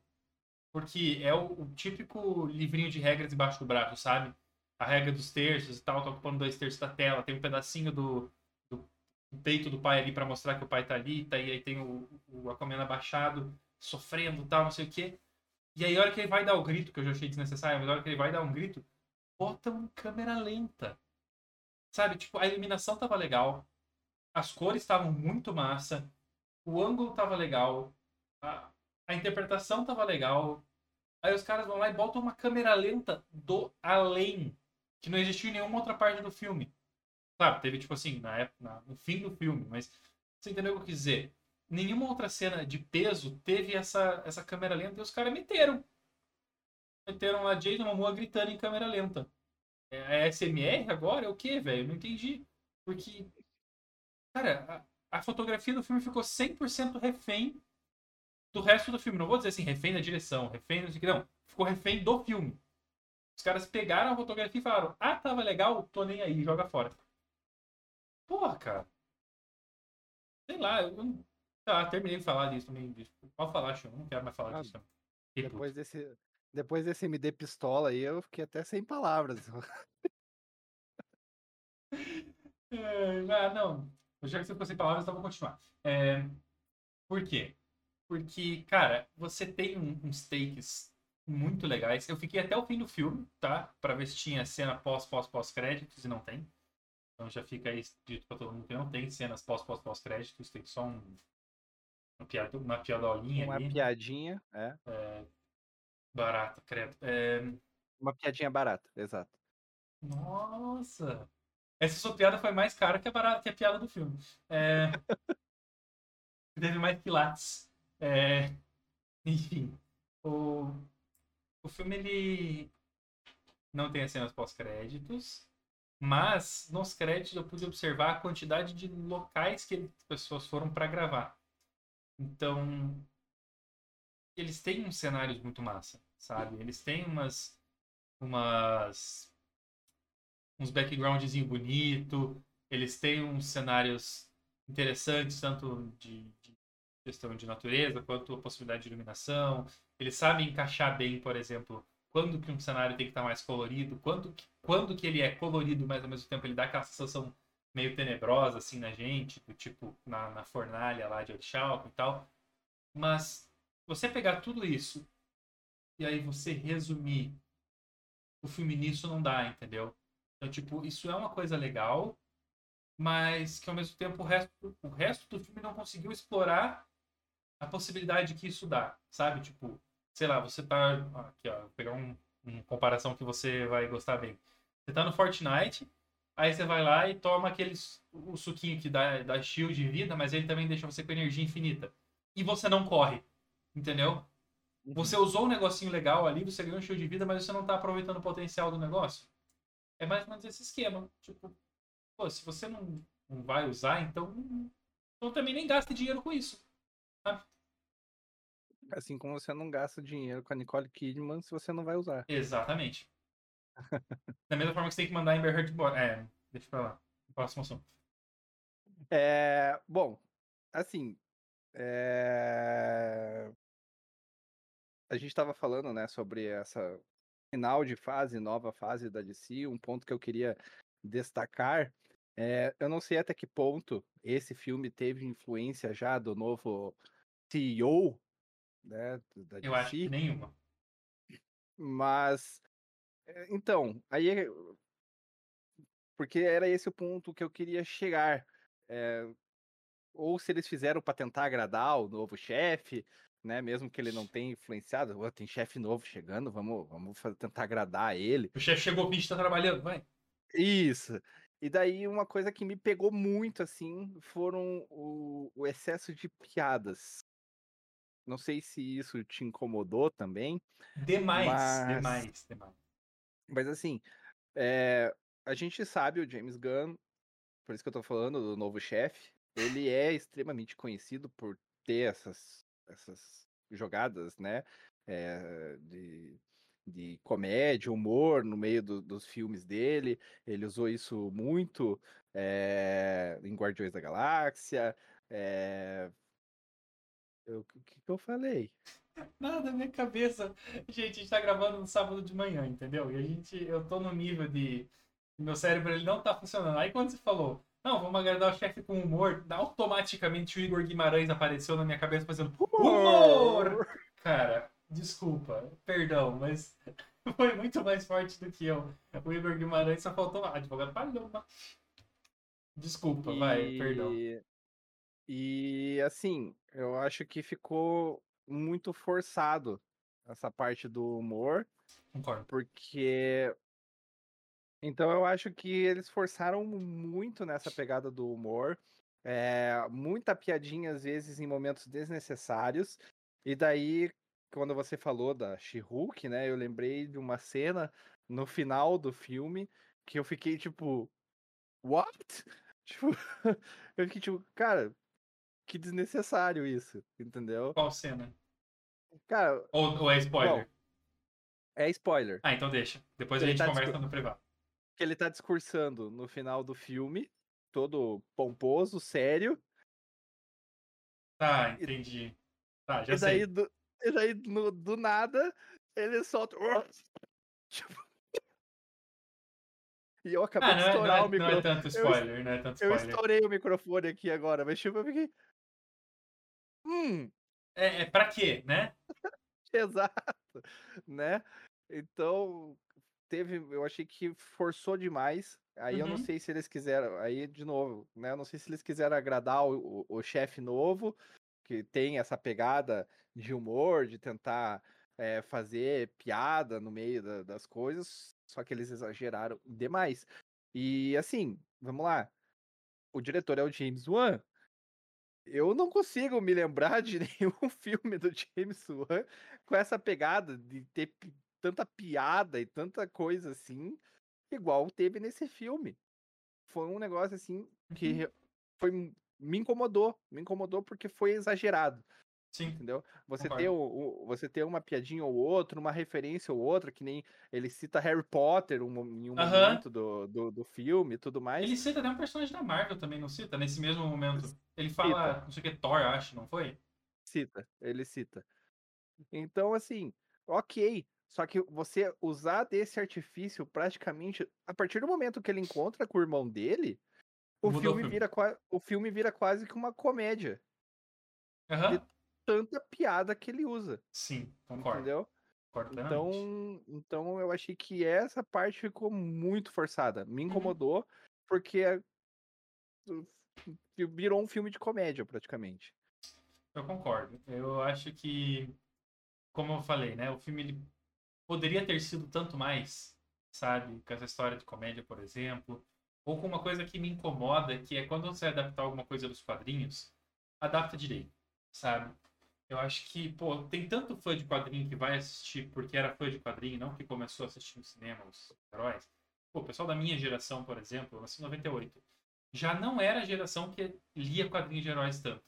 Porque é o, o típico livrinho de regras debaixo do braço, sabe? A regra dos terços e tal, tá ocupando dois terços da tela. Tem um pedacinho do, do peito do pai ali pra mostrar que o pai tá ali. Tá, e aí tem o, o Aquaman abaixado, sofrendo tal, não sei o quê. E aí, a hora que ele vai dar o grito, que eu já achei desnecessário, mas a hora que ele vai dar um grito, bota uma câmera lenta. Sabe? Tipo, a iluminação tava legal, as cores estavam muito massa, o ângulo tava legal, a, a interpretação tava legal. Aí os caras vão lá e botam uma câmera lenta do além, que não existiu em nenhuma outra parte do filme. Claro, teve tipo assim, na época, na- no fim do filme, mas você entendeu o que eu quis dizer? Nenhuma outra cena de peso teve essa, essa câmera lenta e os caras meteram. Meteram a Jason Momoa gritando em câmera lenta. É é SMR agora? É o que, velho? Não entendi. Porque, cara, a, a fotografia do filme ficou 100% refém do resto do filme. Não vou dizer assim, refém da direção, refém do... Não, ficou refém do filme. Os caras pegaram a fotografia e falaram, ah, tava legal, tô nem aí, joga fora. Porra, cara. Sei lá, eu não... Tá, terminei de falar disso também. Pode falar, Chão, não quero mais falar
Ah,
disso.
Depois desse, Depois desse MD pistola aí, eu fiquei até sem palavras. [laughs]
É, ah, não. Já que você ficou sem palavras, então vou continuar. É, por quê? Porque, cara, você tem um- uns takes muito legais. Eu fiquei até o fim do filme, tá? Pra ver se tinha cena pós, pós, pós créditos e não tem. Então já fica aí dito pra todo mundo que não tem cenas pós, pós, pós créditos. Tem só um, uma, piada, uma piadolinha
Uma
ali.
piadinha, é.
Barata, credo. É,
Uma piadinha barata, exato.
Nossa! Essa sua piada foi mais cara que a, barata, que a piada do filme. É... [laughs] Teve mais quilates. É... Enfim. O... o filme, ele não tem as cenas pós-créditos, mas nos créditos eu pude observar a quantidade de locais que as pessoas foram para gravar. Então, eles têm uns cenários muito massa, sabe? Eles têm umas umas uns backgroundzinho bonito, eles têm uns cenários interessantes, tanto de, de questão de natureza, quanto a possibilidade de iluminação. Eles sabem encaixar bem, por exemplo, quando que um cenário tem que estar mais colorido, quando que, quando que ele é colorido, mas ao mesmo tempo ele dá aquela sensação meio tenebrosa assim na gente, do tipo na, na fornalha lá de Orixalco e tal. Mas você pegar tudo isso e aí você resumir o filme nisso não dá, entendeu? Então, tipo, isso é uma coisa legal, mas que ao mesmo tempo o resto, o resto do filme não conseguiu explorar a possibilidade que isso dá, sabe? Tipo, sei lá, você tá. Aqui, ó, vou pegar um, uma comparação que você vai gostar bem. Você tá no Fortnite, aí você vai lá e toma aqueles, o suquinho que dá, dá shield de vida, mas ele também deixa você com energia infinita. E você não corre, entendeu? Você usou um negocinho legal ali, você ganhou um shield de vida, mas você não tá aproveitando o potencial do negócio. É mais ou menos esse esquema. Tipo, pô, se você não, não vai usar, então, então também nem gaste dinheiro com isso. sabe?
Assim como você não gasta dinheiro com a Nicole Kidman se você não vai usar.
Exatamente. Da mesma forma que você tem que mandar Amber Heard embora. É, deixa pra lá. Próximo assunto.
É, bom, assim, é, a gente estava falando, né, sobre essa final de fase, nova fase da DC, um ponto que eu queria destacar, é, eu não sei até que ponto esse filme teve influência já do novo CEO, né, da
Eu acho que
DC,
nenhuma.
mas, então, aí, é- porque era esse o ponto que eu queria chegar, é, ou se eles fizeram para tentar agradar o novo chefe, né? Mesmo que ele não tenha influenciado, "Ô, tem chefe novo chegando, vamos, vamos tentar agradar ele.
O chefe chegou, o bicho tá trabalhando, vai.
Isso. E daí uma coisa que me pegou muito assim foram o, o excesso de piadas. Não sei se isso te incomodou também,
Demais,
Mas-
demais, demais.
Mas assim, é, a gente sabe o James Gunn, por isso que eu tô falando do novo chefe, ele é extremamente conhecido por ter essas, essas jogadas, né? é, de, de comédia, humor no meio do- dos filmes dele. Ele usou isso muito é, em Guardiões da Galáxia. é, eu- O que, que eu falei? [laughs]
Nada, minha cabeça. Gente, a gente tá gravando no sábado de manhã, entendeu? E a gente, eu tô no nível de. Meu cérebro ele não tá funcionando. Aí quando você falou, não, vamos agradar o chefe com humor, automaticamente o Igor Guimarães apareceu na minha cabeça fazendo humor! Cara, desculpa, perdão, mas [laughs] foi muito mais forte do que eu. O Igor Guimarães só faltou advogado Paloma. Desculpa, vai, perdão.
E, e assim, eu acho que ficou muito forçado essa parte do humor,
Concordo.
porque. Então eu acho que eles forçaram muito nessa pegada do humor. É, muita piadinha, às vezes, em momentos desnecessários. E daí, quando você falou da She-Hulk, né? Eu lembrei de uma cena no final do filme que eu fiquei tipo. What? [laughs] Tipo, [laughs] eu fiquei tipo, cara, que desnecessário isso, entendeu?
Qual cena?
Cara,
Ou, ou é spoiler?
Bom, é spoiler.
Ah, então deixa. Depois a
Ele
gente
tá
conversa no privado.
Que ele tá discursando no final do filme, todo pomposo, sério.
Tá, entendi. Tá, já
e daí,
sei.
do, e daí no- do nada, ele solta. [laughs] Tipo, E eu acabei
Ah,
de
é, não
estourar
é-
o
não é
microfone.
tanto spoiler, não é tanto
Eu
spoiler.
estourei o microfone aqui agora, mas tipo, eu fiquei. Hum,
É, é pra quê, né? [laughs]
exato, né? Então, teve, eu achei que forçou demais. Aí eu não
Uhum.
sei se eles quiseram, aí de novo, né? Eu não sei se eles quiseram agradar o, o, o chefe novo, que tem essa pegada de humor, de tentar é, fazer piada no meio da- das coisas, só que eles exageraram demais. E assim, vamos lá. O diretor é o James Wan. Eu não consigo me lembrar de [laughs] nenhum filme do James Wan com essa pegada de ter tanta piada e tanta coisa assim, igual teve nesse filme. Foi um negócio assim que
Uhum.
foi me incomodou, me incomodou porque foi exagerado,
Sim.
entendeu? Você
Concordo.
ter, o- o- você ter uma piadinha ou outra, uma referência ou outra, que nem ele cita Harry Potter um em um momento do, do, do filme e tudo mais.
Ele cita até um personagem da Marvel também, não cita? Nesse mesmo momento. Ele fala, não sei o que, Thor, acho, não foi?
Cita, ele cita. Então, assim, ok. Só que você usar desse artifício praticamente a partir do momento que ele encontra com o irmão dele, o
Mudou o
filme,
filme.
vira o filme vira quase que uma comédia.
Aham.
Tanta piada que ele usa,
Sim, concordo.
entendeu?
Concordo.
Então, então eu achei que essa parte ficou muito forçada. Me
Uhum.
incomodou porque é- virou um filme de comédia praticamente.
Eu concordo. Eu acho que, como eu falei, né? O filme ele poderia ter sido tanto mais, sabe? Com essa história de comédia, por exemplo. Ou com uma coisa que me incomoda, que é quando você adaptar alguma coisa dos quadrinhos, adapta direito, sabe? Eu acho que, pô, tem tanto fã de quadrinho que vai assistir porque era fã de quadrinho, não que começou a assistir no cinema os heróis. Pô, o pessoal da minha geração, por exemplo, eu nasci em 98, já não era a geração que lia quadrinhos de heróis tanto.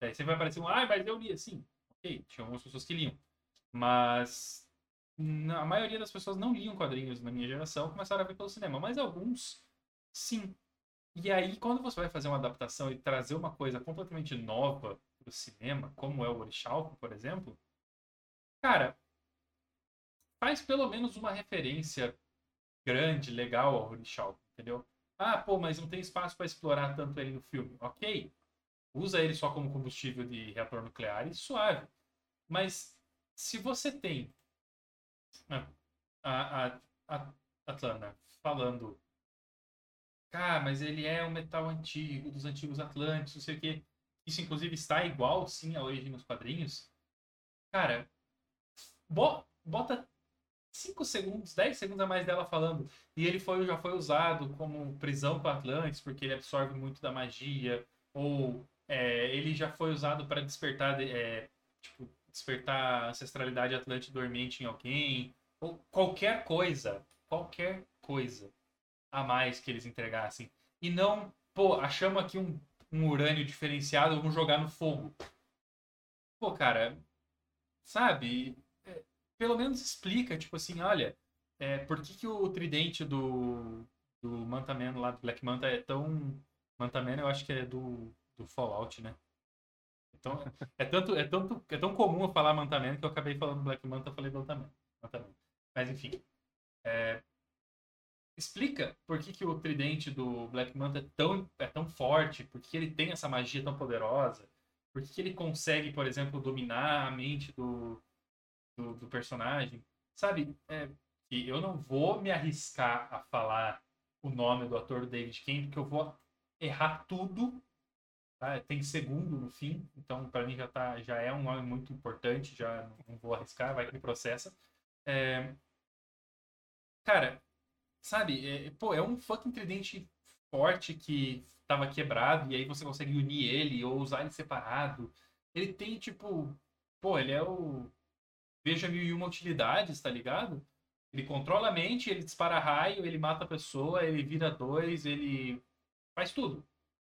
Daí você vai aparecer um, ah, mas eu lia, sim. Ok, tinha algumas pessoas que liam. Mas a maioria das pessoas não liam quadrinhos na minha geração, começaram a ver pelo cinema. Mas alguns, sim. E aí, quando você vai fazer uma adaptação e trazer uma coisa completamente nova pro cinema, como é o Orichalco, por exemplo, cara, faz pelo menos uma referência grande, legal ao Orichalco, entendeu? Ah, pô, mas não tem espaço para explorar tanto ele no filme. Ok, usa ele só como combustível de reator nuclear e suave. Mas se você tem a, a, a, a Atlanta falando, cara, mas ele é um metal antigo, dos antigos Atlantes, não sei o quê. Isso, inclusive, está igual, sim, a origem nos quadrinhos. Cara, bo- bota 5 segundos, 10 segundos a mais dela falando. E ele foi, já foi usado como prisão para Atlantes, porque ele absorve muito da magia. Ou é, ele já foi usado para despertar, é, tipo, despertar a ancestralidade atlante dormente em alguém. Ou qualquer coisa, qualquer coisa a mais que eles entregassem. E não, pô, achamos aqui um, um urânio diferenciado, vamos jogar no fogo. Pô, cara, sabe? É, pelo menos explica, tipo assim, olha, é, por que, que o tridente do, do Manta Man lá do Black Manta é tão. Manta Man eu acho que é do, do Fallout, né? Então, é, tanto, é, tanto, é tão comum eu falar Manta Man que eu acabei falando Black Manta, falei Manta Man. Manta Man. Mas enfim. É, explica por que, que o tridente do Black Manta é tão, é tão forte, por que ele tem essa magia tão poderosa, por que, que ele consegue, por exemplo, dominar a mente do, do, do personagem. Sabe, é, eu não vou me arriscar a falar o nome do ator David Kane, porque eu vou errar tudo. Tá? Tem segundo no fim, então para mim já, tá, já é um nome muito importante, já não vou arriscar, vai que me processa. É, cara, sabe, é, pô, é um fucking tridente forte que tava quebrado e aí você consegue unir ele ou usar ele separado. Ele tem, tipo, pô, ele é o. Veja mil e uma utilidades, tá ligado? Ele controla a mente, ele dispara raio, ele mata a pessoa, ele vira dois, ele faz tudo.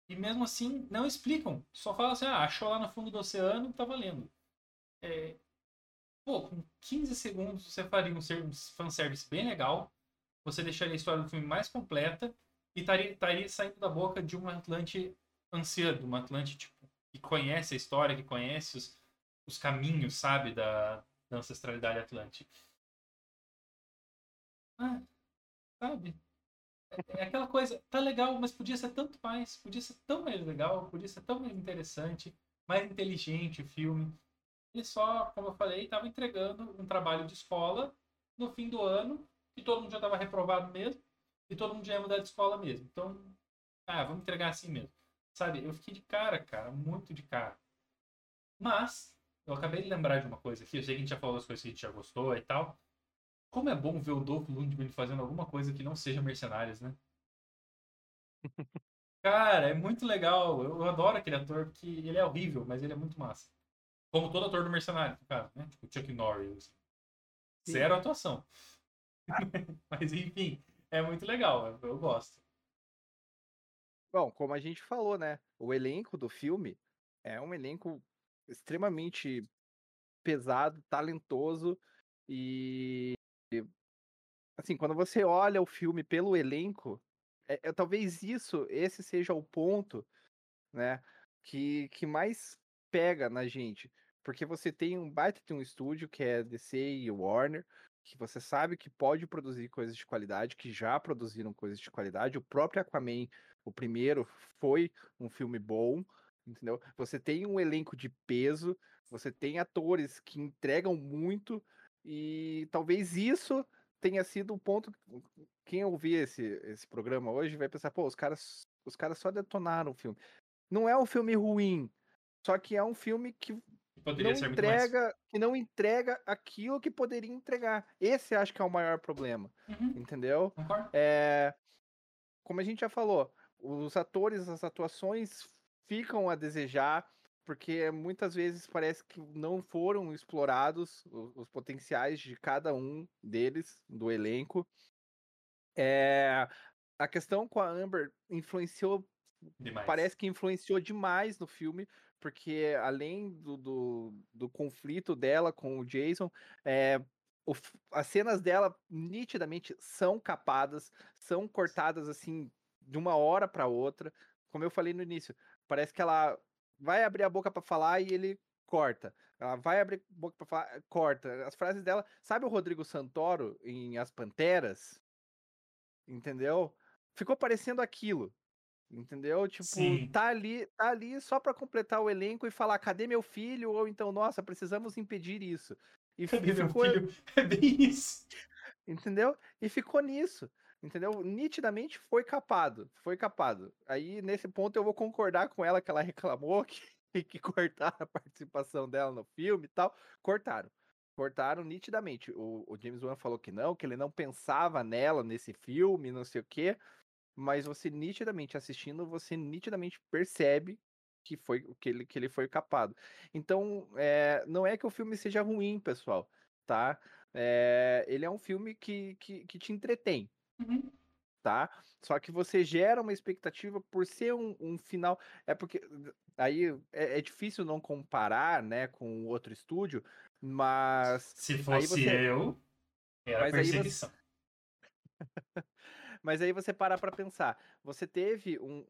E mesmo assim, não explicam. Só falam assim, ah, achou lá no fundo do oceano, tá valendo. É... Pô, com 15 segundos você faria um fanservice bem legal. Você deixaria a história do filme mais completa e estaria, saindo da boca de um Atlante ancião, de um Atlante tipo, que conhece a história, que conhece os, os caminhos, sabe, da, da ancestralidade atlântica. Ah, sabe? É, é aquela coisa, tá legal, mas podia ser tanto mais, podia ser tão mais legal, podia ser tão mais interessante, mais inteligente o filme. E só, como eu falei, estava entregando um trabalho de escola no fim do ano, e todo mundo já estava reprovado mesmo, e todo mundo já ia mudar de escola mesmo. Então, ah, vamos entregar assim mesmo. Sabe, eu fiquei de cara, cara, muito de cara. Mas, eu acabei de lembrar de uma coisa aqui, eu sei que a gente já falou das coisas que a gente já gostou e tal. Como é bom ver o Dolph Lundgren fazendo alguma coisa que não seja Mercenários, né? [laughs] Cara, é muito legal. Eu adoro aquele ator, porque ele é horrível, mas ele é muito massa. Como todo ator do Mercenário, caso, né? Tipo Chuck Norris. Sim. Zero atuação. [laughs] mas enfim, é muito legal. Eu, gosto.
Bom, como a gente falou, né? O elenco do filme é um elenco extremamente pesado, talentoso e assim, quando você olha o filme pelo elenco, é, é, talvez isso, esse seja o ponto, né, que, que mais pega na gente. Porque você tem um baita de um estúdio que é DC e Warner, que você sabe que pode produzir coisas de qualidade, que já produziram coisas de qualidade. O próprio Aquaman, o primeiro, foi um filme bom, entendeu? Você tem um elenco de peso, você tem atores que entregam muito, e talvez isso tenha sido um ponto. Quem ouvir esse, esse programa hoje vai pensar, pô, os caras, os caras só detonaram o filme. Não é um filme ruim, só que é um filme que Poderia não entrega, que não entrega aquilo que poderia entregar. Esse acho que é o maior problema, uhum. entendeu? É, como a gente já falou, os atores, as atuações ficam a desejar porque muitas vezes parece que não foram explorados os, os potenciais de cada um deles, do elenco. É, a questão com a Amber influenciou. Demais. Parece que influenciou demais no filme, porque além do, do, do conflito dela com o Jason, é, o, as cenas dela nitidamente são capadas, são cortadas assim de uma hora para outra. Como eu falei no início, parece que ela vai abrir a boca para falar e ele corta. Ela vai abrir a boca para falar, corta. As frases dela, sabe o Rodrigo Santoro em As Panteras? Entendeu? Ficou parecendo aquilo. Entendeu? Tipo, Sim. tá ali, tá ali só para completar o elenco e falar, cadê meu filho? Ou então, nossa, precisamos impedir isso.
E, [laughs] cadê ficou... meu filho? [laughs] É bem isso.
Entendeu? E ficou nisso entendeu? Nitidamente foi capado, foi capado. Aí, nesse ponto, eu vou concordar com ela que ela [laughs] reclamou que, que cortaram a participação dela no filme e tal. Cortaram. Cortaram nitidamente. O, o James Wan falou que não, que ele não pensava nela nesse filme, não sei o quê. Mas você nitidamente assistindo, você nitidamente percebe que foi que ele, que ele foi capado. Então, é, não é que o filme seja ruim, pessoal, tá? É, ele é um filme que, que, que te entretém. Uhum. Tá? Só que você gera uma expectativa por ser um, um final. É porque aí é, é, difícil não comparar, né, com outro estúdio, mas.
Se fosse você... eu, era mas perseguição.
Aí você... mas aí você para pensar. Você teve um,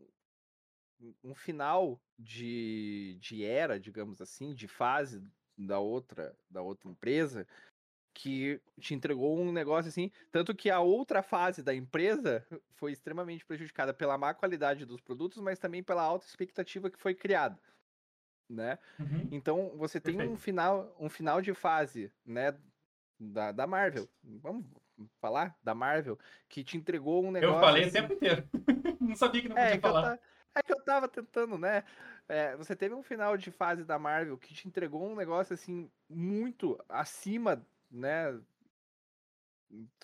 um final de, de era, digamos assim, de fase da outra da outra empresa que te entregou um negócio assim, tanto que a outra fase da empresa foi extremamente prejudicada pela má qualidade dos produtos, mas também pela alta expectativa que foi criada, né? Uhum. Então você tem Perfeito. um final, um final de fase, né, da, da Marvel. Vamos falar da Marvel que te entregou um negócio.
Eu falei assim... o tempo inteiro. [laughs] não sabia que não é, podia é, falar.
Que é que eu tava tentando, né? É, você teve um final de fase da Marvel que te entregou um negócio assim muito acima né?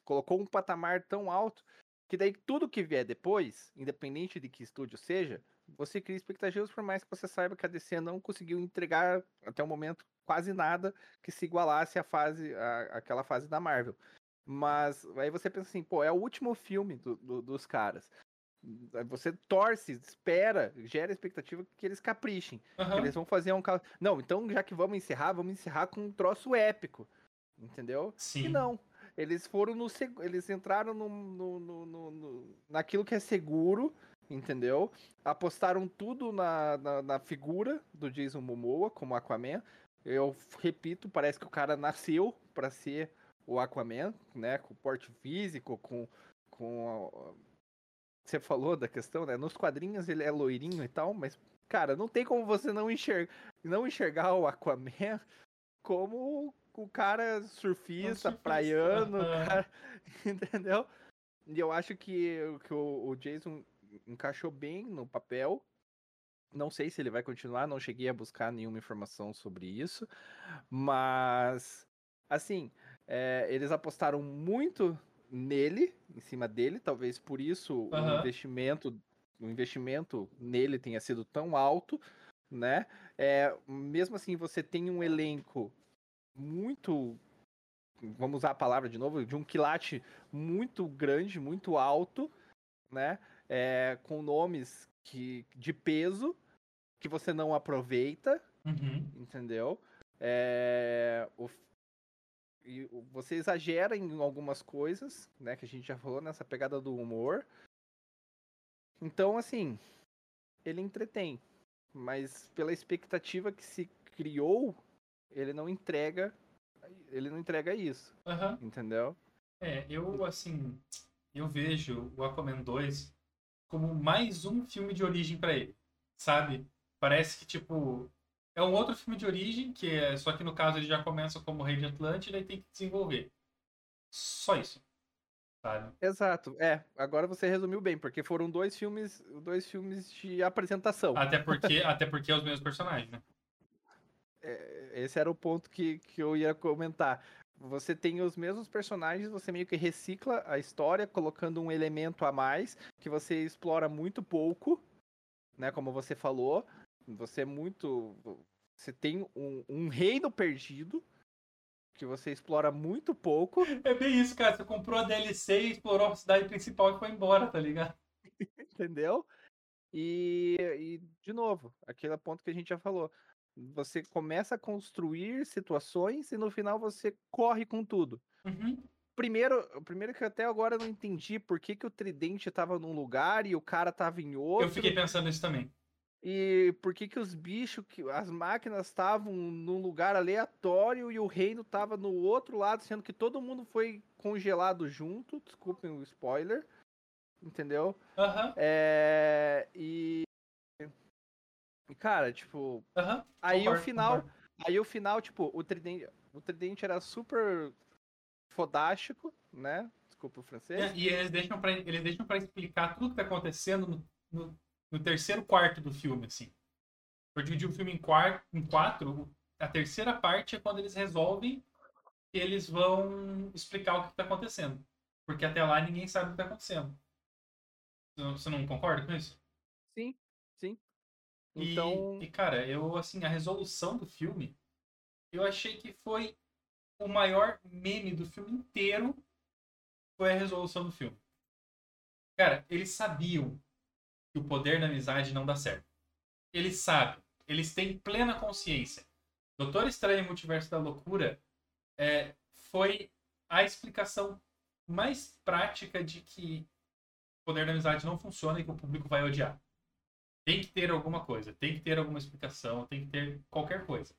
Colocou um patamar tão alto que daí tudo que vier depois, independente de que estúdio seja, você cria expectativas por mais que você saiba que a DC não conseguiu entregar até o momento quase nada que se igualasse à fase, à, àquela fase da Marvel. Mas aí você pensa assim, pô, é o último filme do, do, dos caras. Você torce, espera, gera expectativa que eles caprichem. Uhum. Que eles vão fazer um. Não, então já que vamos encerrar, vamos encerrar com um troço épico entendeu?
Sim.
E não. Eles foram no. Eles entraram no, no, no, no, naquilo que é seguro, entendeu? Apostaram tudo na, na, na, figura do Jason Momoa como Aquaman. eu repito, parece que o cara nasceu para ser o Aquaman, né? Com porte físico, com. com você falou da questão, né? Nos quadrinhos ele é loirinho e tal, mas, cara, não tem como você não enxergar, não enxergar o Aquaman [laughs] como o cara surfista, um praiano, cara, [laughs] entendeu? E eu acho que, que o, o Jason encaixou bem no papel. Não sei se ele vai continuar, não cheguei a buscar nenhuma informação sobre isso. Mas, assim, é, eles apostaram muito nele, em cima dele, talvez por isso uhum. o investimento, o investimento nele tenha sido tão alto, né? É, mesmo assim, você tem um elenco muito vamos usar a palavra de novo, de um quilate muito grande, muito alto, né? É, com nomes que, de peso que você não aproveita,
uhum.
entendeu? É, o, e você exagera em algumas coisas, né? Que a gente já falou nessa pegada do humor. Então, assim, ele entretém, mas pela expectativa que se criou, ele não entrega ele não entrega isso.
Uhum.
Entendeu?
É, eu, assim, eu vejo o Aquaman 2 como mais um filme de origem para ele, sabe? Parece que, tipo, é um outro filme de origem, que é, só que no caso ele já começa como Rei de Atlântida e tem que desenvolver. Só isso. Sabe?
Exato. É, agora você resumiu bem, porque foram dois filmes, dois filmes de apresentação.
Até porque, [laughs] até porque é os mesmos personagens, né?
É, esse era o ponto que, que eu ia comentar. Você tem os mesmos personagens, você meio que recicla a história, colocando um elemento a mais que você explora muito pouco, né? Como você falou, você é muito. Você tem um, um reino perdido que você explora muito pouco. [laughs]
É bem isso, cara. Você comprou a DLC, explorou a cidade principal e foi embora, tá ligado?
Entendeu? E, e, de novo, aquele ponto que a gente já falou você começa a construir situações e no final você corre com tudo.
Uhum.
Primeiro, primeiro que até agora eu não entendi por que, que o tridente estava num lugar e o cara tava em outro.
Eu fiquei pensando nisso também.
E por que, que os bichos, que as máquinas estavam num lugar aleatório e o reino tava no outro lado, sendo que todo mundo foi congelado junto. Desculpem o spoiler. Entendeu?
Uhum.
É, e e, cara, tipo.
Uhum,
aí concordo, o final. Concordo. Aí o final, tipo, o tridente, o tridente era super fodástico, né? Desculpa o francês.
É, e eles deixam pra, eles deixam pra explicar tudo que tá acontecendo no, no, no terceiro quarto do filme, assim. Por dividir o filme em, quarto, em quatro, a terceira parte é quando eles resolvem que eles vão explicar o que tá acontecendo. Porque até lá ninguém sabe o que tá acontecendo. Você não concorda com isso?
Sim, sim.
Então... E, e, cara, eu, assim, a resolução do filme, eu achei que foi o maior meme do filme inteiro foi a resolução do filme. Cara, eles sabiam que o poder da amizade não dá certo. Eles sabem. Eles têm plena consciência. Doutor Estranho Multiverso da Loucura é, foi a explicação mais prática de que o poder da amizade não funciona e que o público vai odiar. Tem que ter alguma coisa, tem que ter alguma explicação, tem que ter qualquer coisa.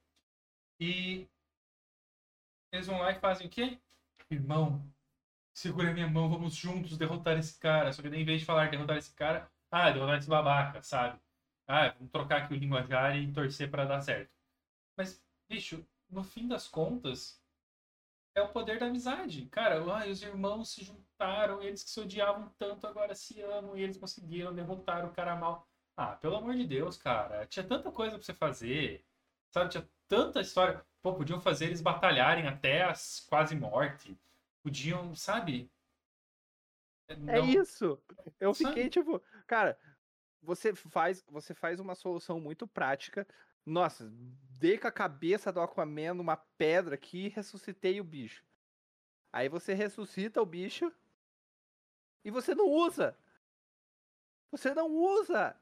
E eles vão lá e fazem o quê? Irmão, segura minha mão, vamos juntos derrotar esse cara. Só que em vez de falar derrotar esse cara, ah, esse babaca, sabe? Ah, vamos trocar aqui o linguajar e torcer para dar certo. Mas, bicho, no fim das contas, é o poder da amizade. Cara, ah, os irmãos se juntaram, eles que se odiavam tanto agora se amam e eles conseguiram derrotar o cara mal. Ah, pelo amor de Deus, cara. Tinha tanta coisa pra você fazer. Sabe, tinha tanta história. Pô, podiam fazer eles batalharem até as quase morte. Podiam, sabe?
É, Não... É isso. Eu fiquei tipo, cara, você faz, você faz uma solução muito prática. Nossa, dei com a cabeça do Aquaman numa pedra aqui e ressuscitei o bicho. Aí você ressuscita o bicho e você não usa. Você não usa.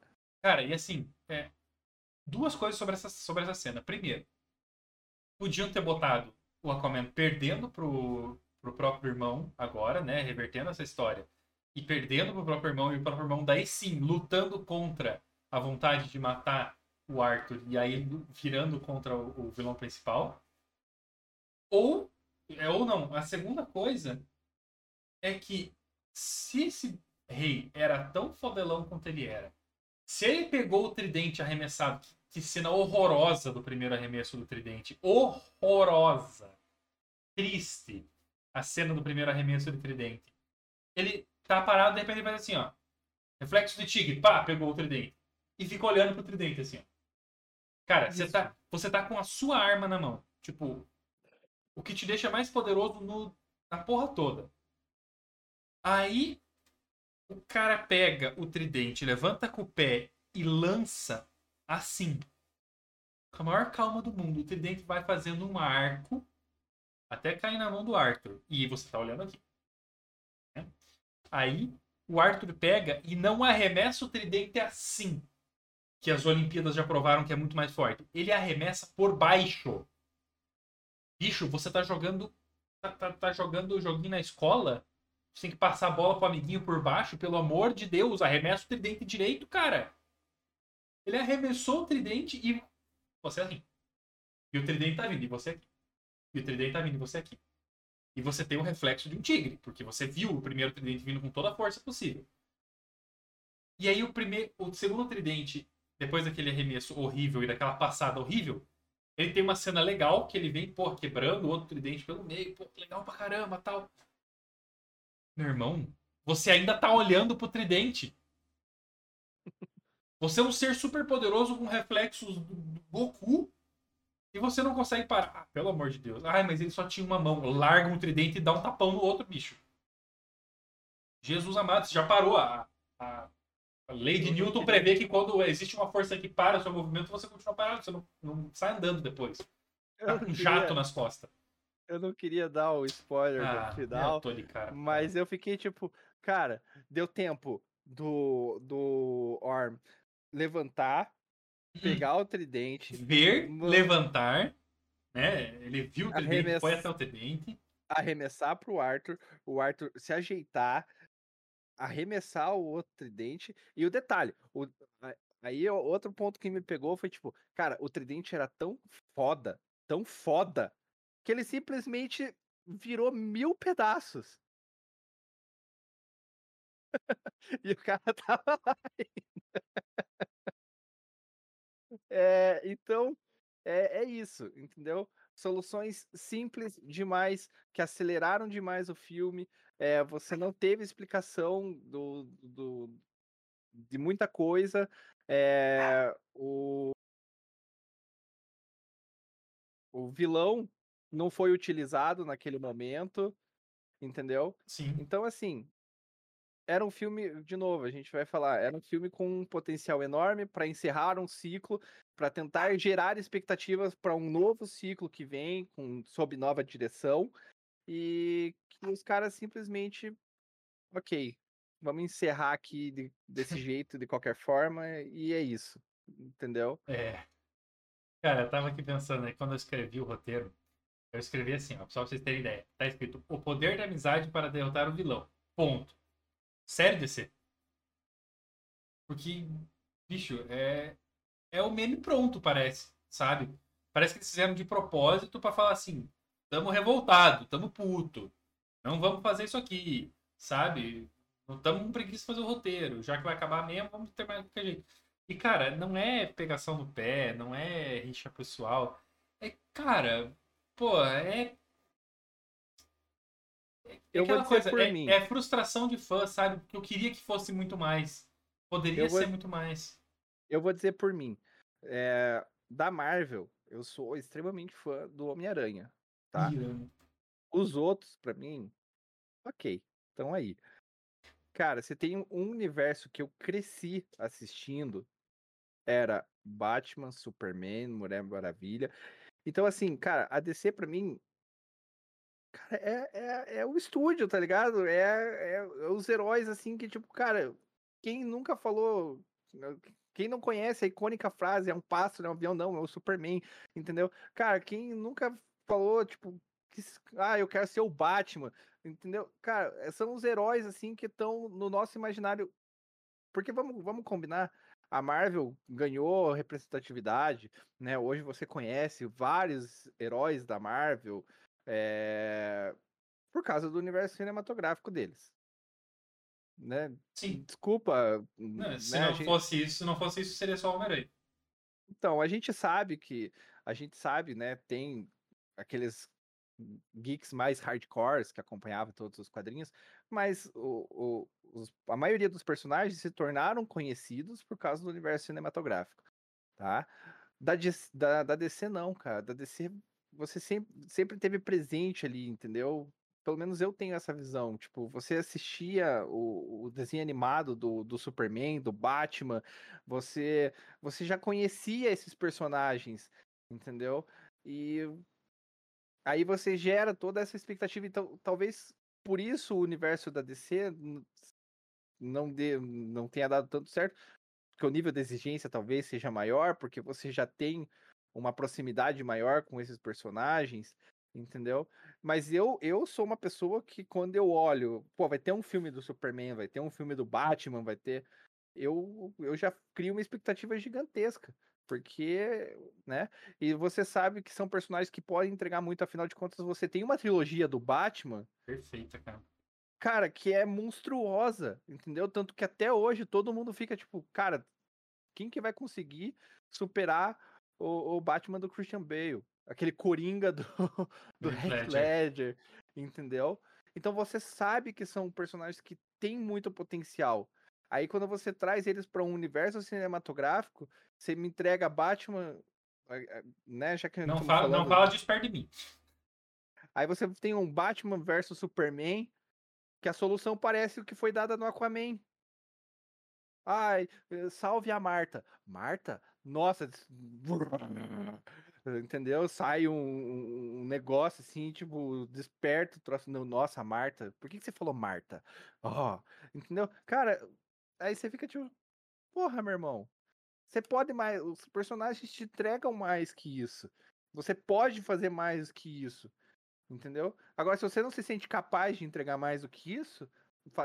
Cara, e assim, é, duas coisas sobre essa, sobre essa cena. Primeiro, podiam ter botado o Aquaman perdendo pro, pro próprio irmão agora, né? Revertendo essa história. E perdendo pro próprio irmão, e o próprio irmão daí sim, lutando contra a vontade de matar o Arthur e aí virando contra o, o vilão principal. Ou, é, ou não, a segunda coisa é que se esse rei era tão fodelão quanto ele era, se ele pegou o tridente arremessado, que, que cena horrorosa do primeiro arremesso do tridente, horrorosa, triste, a cena do primeiro arremesso do tridente. Ele tá parado, de repente ele faz assim, ó, reflexo de tigre, pá, pegou o tridente. E fica olhando pro tridente assim, ó. Cara, você tá, você tá com a sua arma na mão. Tipo, o que te deixa mais poderoso no, na porra toda. Aí o cara pega o tridente, levanta com o pé e lança assim. Com a maior calma do mundo. O tridente vai fazendo um arco até cair na mão do Arthur. E você tá olhando aqui. Aí o Arthur pega e não arremessa o tridente assim. Que as Olimpíadas já provaram que é muito mais forte. Ele arremessa por baixo. Bicho, você tá jogando. Tá, tá, tá jogando joguinho na escola você tem que passar a bola pro amiguinho por baixo, pelo amor de Deus, arremessa o tridente direito, cara. Ele arremessou o tridente e você é assim. E o tridente tá vindo, e você aqui. E o tridente tá vindo, e você aqui. E você tem o reflexo de um tigre, porque você viu o primeiro tridente vindo com toda a força possível. E aí o primeiro, o segundo tridente, depois daquele arremesso horrível e daquela passada horrível, ele tem uma cena legal que ele vem, pô, quebrando o outro tridente pelo meio, pô, legal pra caramba, tal. Meu irmão, você ainda tá olhando pro tridente. Você é um ser super poderoso com reflexos do Goku e você não consegue parar. Ah, pelo amor de Deus. Ai, mas ele só tinha uma mão. Larga um tridente e dá um tapão no outro bicho. Jesus amado, você já parou. A, a, a lei de Newton prevê que quando existe uma força que para o seu movimento, você continua parado. Você não, não sai andando depois. Tá com um jato nas costas.
Eu não queria dar o spoiler
Ah,
do final,
eu cara.
mas eu fiquei tipo, cara, deu tempo do, do Orm levantar. Pegar o tridente,
Ver, levantar, né? Ele viu o tridente,
Arremess-
foi até o tridente.
arremessar pro Arthur, o Arthur se ajeitar, arremessar o outro tridente. E o detalhe, o, aí outro ponto que me pegou foi tipo, cara, o tridente era tão foda, tão foda, que ele simplesmente virou mil pedaços. [laughs] e o cara [laughs] tava lá ainda. É, então, é, é isso, entendeu? Soluções simples demais, que aceleraram demais o filme. É, você não teve explicação do, do, de muita coisa. É, o, o vilão não foi utilizado naquele momento, entendeu?
Sim.
Então, assim, era um filme, de novo, a gente vai falar, era um filme com um potencial enorme para encerrar um ciclo, para tentar gerar expectativas para um novo ciclo que vem, com, sob nova direção, e que os caras simplesmente, ok, vamos encerrar aqui de- desse [laughs] jeito, de qualquer forma, e é isso, entendeu?
É. Cara, eu tava aqui pensando aí, quando eu escrevi o roteiro, eu escrevi assim, ó, só pra vocês terem ideia. Tá escrito, o poder da amizade para derrotar o vilão. Ponto. Sério, DC? Porque, bicho, é, é o meme pronto, parece, sabe? Parece que eles fizeram de propósito pra falar assim, tamo revoltado, tamo puto, não vamos fazer isso aqui, sabe? Não tamo com preguiça de fazer o roteiro, já que vai acabar mesmo, vamos ter mais do que jeito. E, cara, não é pegação no pé, não é rixa pessoal. É, cara, pô, é.
Eu vou dizer
coisa,
por
é,
mim.
é frustração de fã, sabe? Porque eu queria que fosse muito mais. Poderia
Eu vou-
ser muito mais.
Eu vou dizer por mim, é, da Marvel, eu sou extremamente fã do Homem-Aranha, tá? Os outros, pra mim, ok, estão aí. Cara, você tem um universo que eu cresci assistindo, era Batman, Superman, Mulher Maravilha. Então, assim, cara, a DC pra mim, cara, é, é, é o estúdio, tá ligado? É, é, é os heróis, assim, que, tipo, cara, quem nunca falou. Quem não conhece a icônica frase, é um pássaro, é um avião, não, é o Superman, entendeu? Cara, quem nunca falou, tipo, que ah, eu quero ser o Batman, entendeu? Cara, eh, são os heróis assim que estão no nosso imaginário Porque vamos, vamos combinar, a Marvel ganhou representatividade, né? Hoje você conhece vários heróis da Marvel é, por causa do universo cinematográfico deles. Né?
Sim.
Desculpa.
Não, se
né,
não
a gente-
fosse isso, se não fosse isso, seria só Homem-Aranha.
Então, a gente sabe que. A gente sabe, né? Tem aqueles geeks mais hardcores que acompanhavam todos os quadrinhos, mas o, o- os- a maioria dos personagens se tornaram conhecidos por causa do universo cinematográfico, tá? Da, da, da DC não, cara. Da DC você sempre, sempre teve presente ali, entendeu? Pelo menos eu tenho essa visão. Tipo, você assistia o, o desenho animado do, do Superman, do Batman, você, você já conhecia esses personagens, entendeu? E aí você gera toda essa expectativa. Então, talvez por isso o universo da DC não, dê, não tenha dado tanto certo, porque o nível de exigência talvez seja maior, porque você já tem uma proximidade maior com esses personagens, entendeu? Mas eu, eu sou uma pessoa que quando eu olho, pô, vai ter um filme do Superman, vai ter um filme do Batman, vai ter. Eu, eu já crio uma expectativa gigantesca. Porque, né? E você sabe que são personagens que podem entregar muito, afinal de contas, você tem uma trilogia do Batman
Perfeita, cara.
cara, que é monstruosa, entendeu? Tanto que até hoje todo mundo fica tipo, cara, quem que vai conseguir superar o, o Batman do Christian Bale? Aquele Coringa do, [laughs] do
Heath Ledger.
Entendeu? Então você sabe que são personagens que têm muito potencial. Aí quando você traz eles para um universo cinematográfico, você me entrega Batman, né? Já que
Não fala, não
falando-
fala disso perto de mim.
Aí você tem um Batman versus Superman, que a solução parece o que foi dada no Aquaman. Ai, eh, salve a Marta. Marta? Nossa, entendeu? Sai um, um- negócio assim, tipo, desperta o troço. Não, nossa, Marta. Por que, que você falou Marta? Ó, entendeu? Cara, aí você fica tipo, porra, meu irmão. Você pode mais. Os personagens te entregam mais que isso. Você pode fazer mais que isso. Entendeu? Agora, se você não se sente capaz de entregar mais do que isso,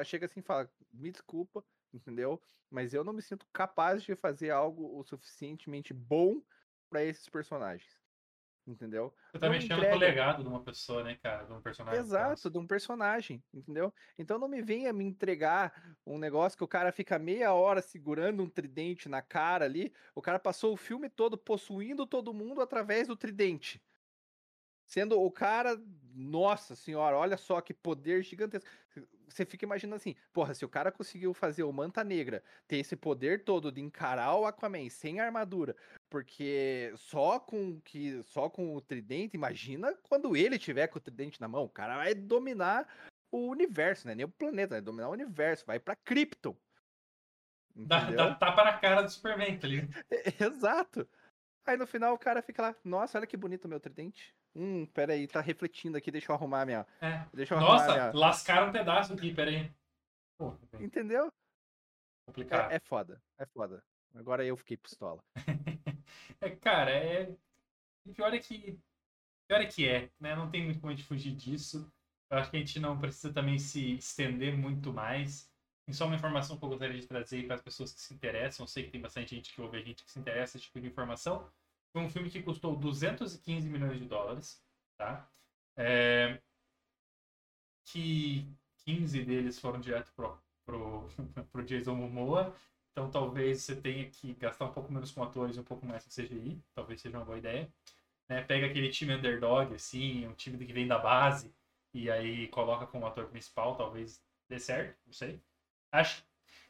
chega assim e fala: me desculpa, entendeu? Mas eu não me sinto capaz de fazer algo o suficientemente bom para esses personagens. Entendeu?
Você tá
Não
mexendo com
entrega.
o legado de uma pessoa, né, cara? De um personagem. no
Exato, de um personagem, entendeu? Então não me venha me entregar um negócio que o cara fica meia hora segurando um tridente na cara ali. O cara passou o filme todo possuindo todo mundo através do tridente. Sendo o cara, nossa senhora, olha só que poder gigantesco. Você fica imaginando assim, porra, se o cara conseguiu fazer o Manta Negra ter esse poder todo de encarar o Aquaman sem armadura, porque só com que só com o tridente, imagina quando ele tiver com o tridente na mão, o cara vai dominar o universo, né? Nem o planeta, vai dominar o universo, vai pra Krypton.
Dá, dá tapa na cara do Superman, tá ligado? [laughs]
Exato. Aí no final o cara fica lá, nossa, olha que bonito o meu tridente. Hum, peraí, tá refletindo aqui, deixa eu arrumar minha.
É.
Deixa eu arrumar
Nossa,
minha.
lascaram um pedaço aqui, pera aí. Pô, bem
Entendeu?
complicado.
É, é foda, é foda. Agora eu fiquei pistola. [laughs]
É, cara, é. O pior é que. o Pior é que é, né? Não tem muito como a gente fugir disso. Eu acho que a gente não precisa também se estender muito mais. Tem só uma informação que eu gostaria de trazer para as pessoas que se interessam. Eu sei que tem bastante gente que ouve a gente que se interessa nesse tipo de informação. Foi um filme que custou 215 milhões de dólares, tá? É, Que 15 deles foram direto pro, pro, [laughs] pro Jason Momoa. Então talvez você tenha que gastar um pouco menos com atores e um pouco mais com CGI. Talvez seja uma boa ideia. Né? Pega aquele time underdog, assim, um time que vem da base, e aí coloca como ator principal, talvez dê certo, não sei. Acho,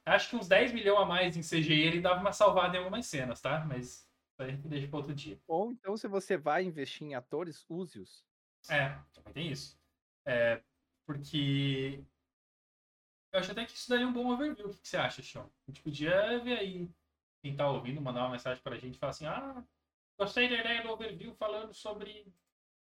acho que uns 10 milhões a mais em CGI ele dava uma salvada em algumas cenas, tá? Mas aí deixa para outro dia.
Ou então, se você vai investir em atores, use-os.
É, também tem isso. É, porque eu acho até que isso daria um bom overview. O que que você acha, Sean? A gente podia ver aí, quem tá ouvindo, mandar uma mensagem pra gente e falar assim, ah, gostei da ideia do overview falando sobre,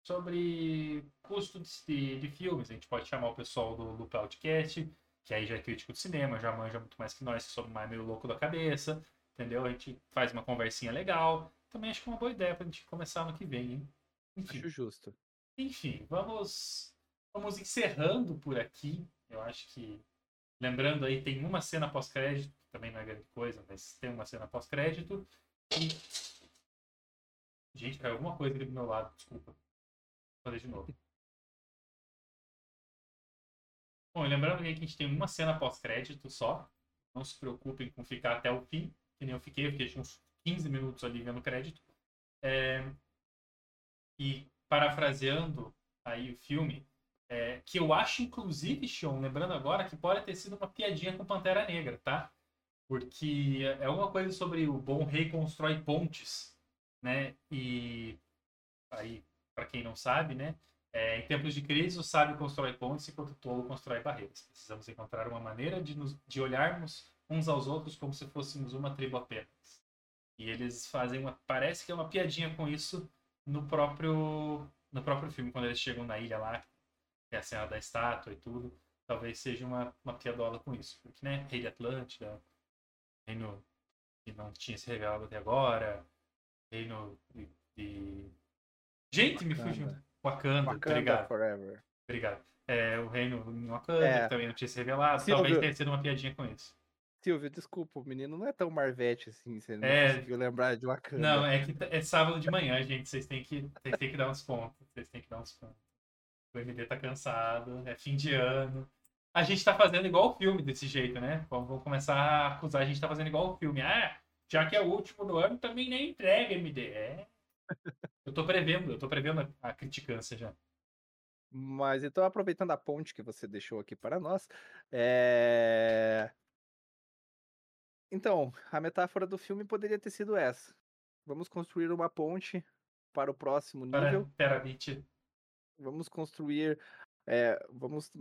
sobre custo de, de filmes. A gente pode chamar o pessoal do, do podcast, que aí já é crítico de cinema, já manja muito mais que nós, que somos mais meio louco da cabeça, entendeu? A gente faz uma conversinha legal. Também acho que é uma boa ideia pra gente começar no que vem, hein? Enfim.
Acho justo.
Enfim, vamos, vamos encerrando por aqui. Eu acho que Lembrando aí, tem uma cena pós-crédito, também não é grande coisa, mas tem uma cena pós-crédito. E... Gente, caiu alguma coisa aqui do meu lado, desculpa. Vou fazer de novo. Bom, e lembrando que a gente tem uma cena pós-crédito só. Não se preocupem com ficar até o fim, que nem eu fiquei, eu fiquei uns 15 minutos ali vendo crédito. É... E parafraseando aí o filme, é... que eu acho, inclusive, Sean, lembrando agora, que pode ter sido uma piadinha com Pantera Negra, tá? Porque é uma coisa sobre o bom rei constrói pontes, né? E aí, para quem não sabe, né? É, em tempos de crise, o sábio constrói pontes enquanto o tolo constrói barreiras. Precisamos encontrar uma maneira de, nos, de olharmos uns aos outros como se fôssemos uma tribo apenas. E eles fazem uma. Parece que é uma piadinha com isso no próprio, no próprio filme, quando eles chegam na ilha lá, que é a cena da estátua e tudo. Talvez seja uma, uma piadola com isso. Porque, né? Rei de Atlântida, reino que não tinha se revelado até agora, reino de. de... Gente, me fugiu. Wakanda,
Wakanda
obrigado.
Forever.
Obrigado. É, o reino em Wakanda,
É.
que também não tinha se revelado.
Silvio-
Talvez tenha sido uma piadinha com isso.
Silvio, desculpa, o menino não é tão marvete assim, você não
É.
conseguiu lembrar de Wakanda.
Não, é que é sábado de manhã, gente. Vocês têm que, vocês têm que dar uns pontos. Vocês têm que dar uns pontos. O MD tá cansado, é fim de ano. A gente tá fazendo igual o filme desse jeito, né? Vamos, começar a acusar, a gente tá fazendo igual o filme. Ah, já que é o último do ano, também nem entrega, MD. É. [laughs] Eu tô prevendo, eu tô prevendo a criticância já.
Mas então, aproveitando a ponte que você deixou aqui para nós, é... Então, a metáfora do filme poderia ter sido essa. Vamos construir uma ponte para o próximo
Para
nível.
Terabit.
Vamos construir, é, vamos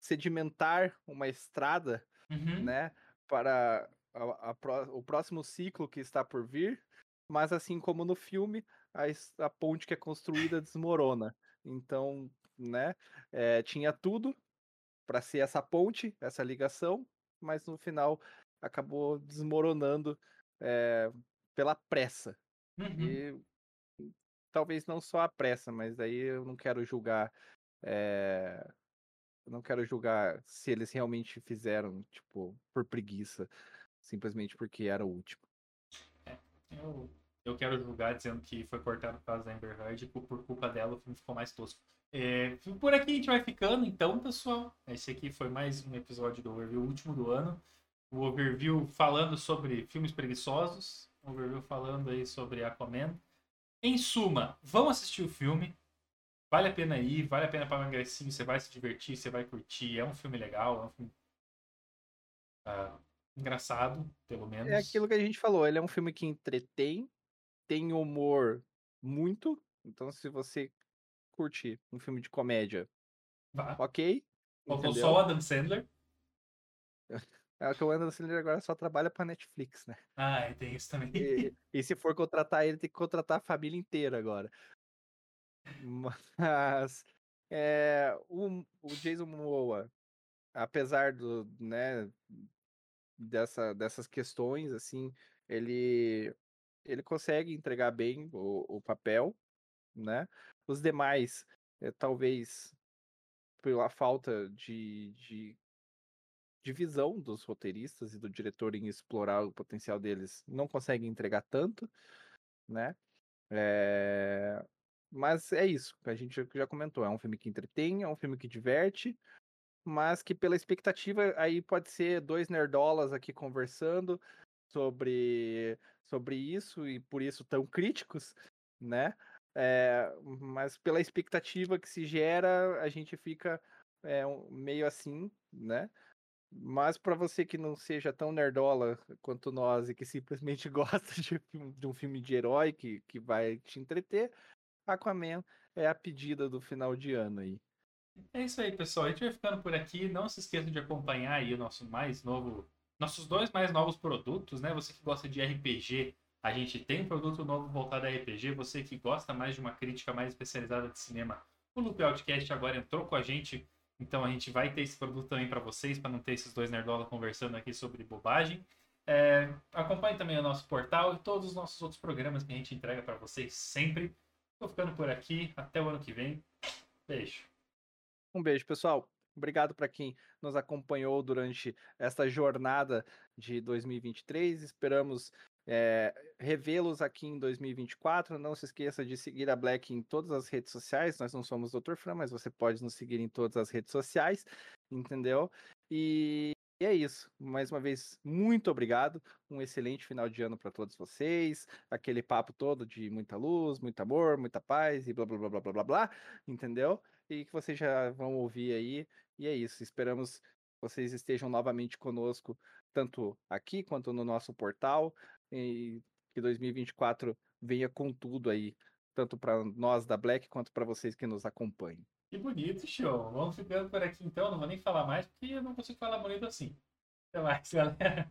sedimentar uma estrada,
Uhum.
né, para a- a o próximo ciclo que está por vir. Mas assim como no filme, a ponte que é construída [laughs] desmorona. Então, né, é, tinha tudo para ser essa ponte, essa ligação, mas no final acabou desmoronando é, pela pressa.
Uhum.
E talvez não só a pressa, mas aí eu não quero julgar. é, não quero julgar se eles realmente fizeram, tipo, por preguiça, simplesmente porque era o último.
Eu, eu quero julgar dizendo que foi cortado por causa da Amber Heard e por por culpa dela o filme ficou mais tosco. É, por aqui a gente vai ficando, então, pessoal. Esse aqui foi mais um episódio do Overview, o último do ano. O Overview falando sobre filmes preguiçosos. O Overview falando aí sobre Aquaman. Em suma, vão assistir o filme. Vale a pena ir, vale a pena pagar um ingressinho, você vai se divertir, você vai curtir. É um filme legal, é um filme ah, engraçado, pelo menos.
É aquilo que a gente falou, ele é um filme que entretém, tem humor muito, então se você curtir um filme de comédia,
Vá.
ok.
Faltou só o Adam Sandler. [laughs]
É que o Anderson Sandler agora só trabalha pra Netflix, né?
Ah, e tem isso também.
E, [laughs] e se for contratar ele, tem que contratar a família inteira agora. Mas é, o, o Jason Momoa, apesar do, né, dessa, dessas questões, assim, ele, ele consegue entregar bem o, o papel, né? Os demais, é, talvez pela falta de, de, de visão dos roteiristas e do diretor em explorar o potencial deles, não conseguem entregar tanto, né? É, Mas é isso, a gente já- comentou, é um filme que entretém, é um filme que diverte, mas que pela expectativa aí pode ser dois nerdolas aqui conversando sobre, sobre isso e por isso tão críticos, né? É, mas pela expectativa que se gera, a gente fica é, meio assim, né? Mas para você que não seja tão nerdola quanto nós e que simplesmente [laughs] gosta de, de um filme de herói que, que vai te entreter, Aquaman é a pedida do final de ano aí.
É isso aí, pessoal. A gente vai ficando por aqui. Não se esqueça de acompanhar aí o nosso mais novo. Nossos dois mais novos produtos, né? Você que gosta de RPG, a gente tem um produto novo voltado a RPG. Você que gosta mais de uma crítica mais especializada de cinema, o Loop Outcast agora entrou com a gente. Então a gente vai ter esse produto também para vocês, para não ter esses dois nerdola conversando aqui sobre bobagem. É, acompanhe também o nosso portal e todos os nossos outros programas que a gente entrega para vocês sempre. Tô ficando por aqui. Até o ano que vem. Beijo.
Um beijo, pessoal. Obrigado para quem nos acompanhou durante esta jornada de 2023. Esperamos é, revê-los aqui em 2024. Não se esqueça de seguir a Black em todas as redes sociais. Nós não somos Dr. Fran, mas você pode nos seguir em todas as redes sociais, entendeu? E e é isso. Mais uma vez, muito obrigado. Um excelente final de ano para todos vocês. Aquele papo todo de muita luz, muito amor, muita paz e blá blá blá blá blá blá, blá entendeu? E que vocês já vão ouvir aí. E é isso. Esperamos vocês estejam novamente conosco, tanto aqui quanto no nosso portal. E que 2024 venha com tudo aí, tanto para nós da Black quanto para vocês que nos acompanham.
Que bonito, show. Vamos ficando por aqui então. Não vou nem falar mais porque eu não consigo falar bonito assim. Até mais, [laughs] galera.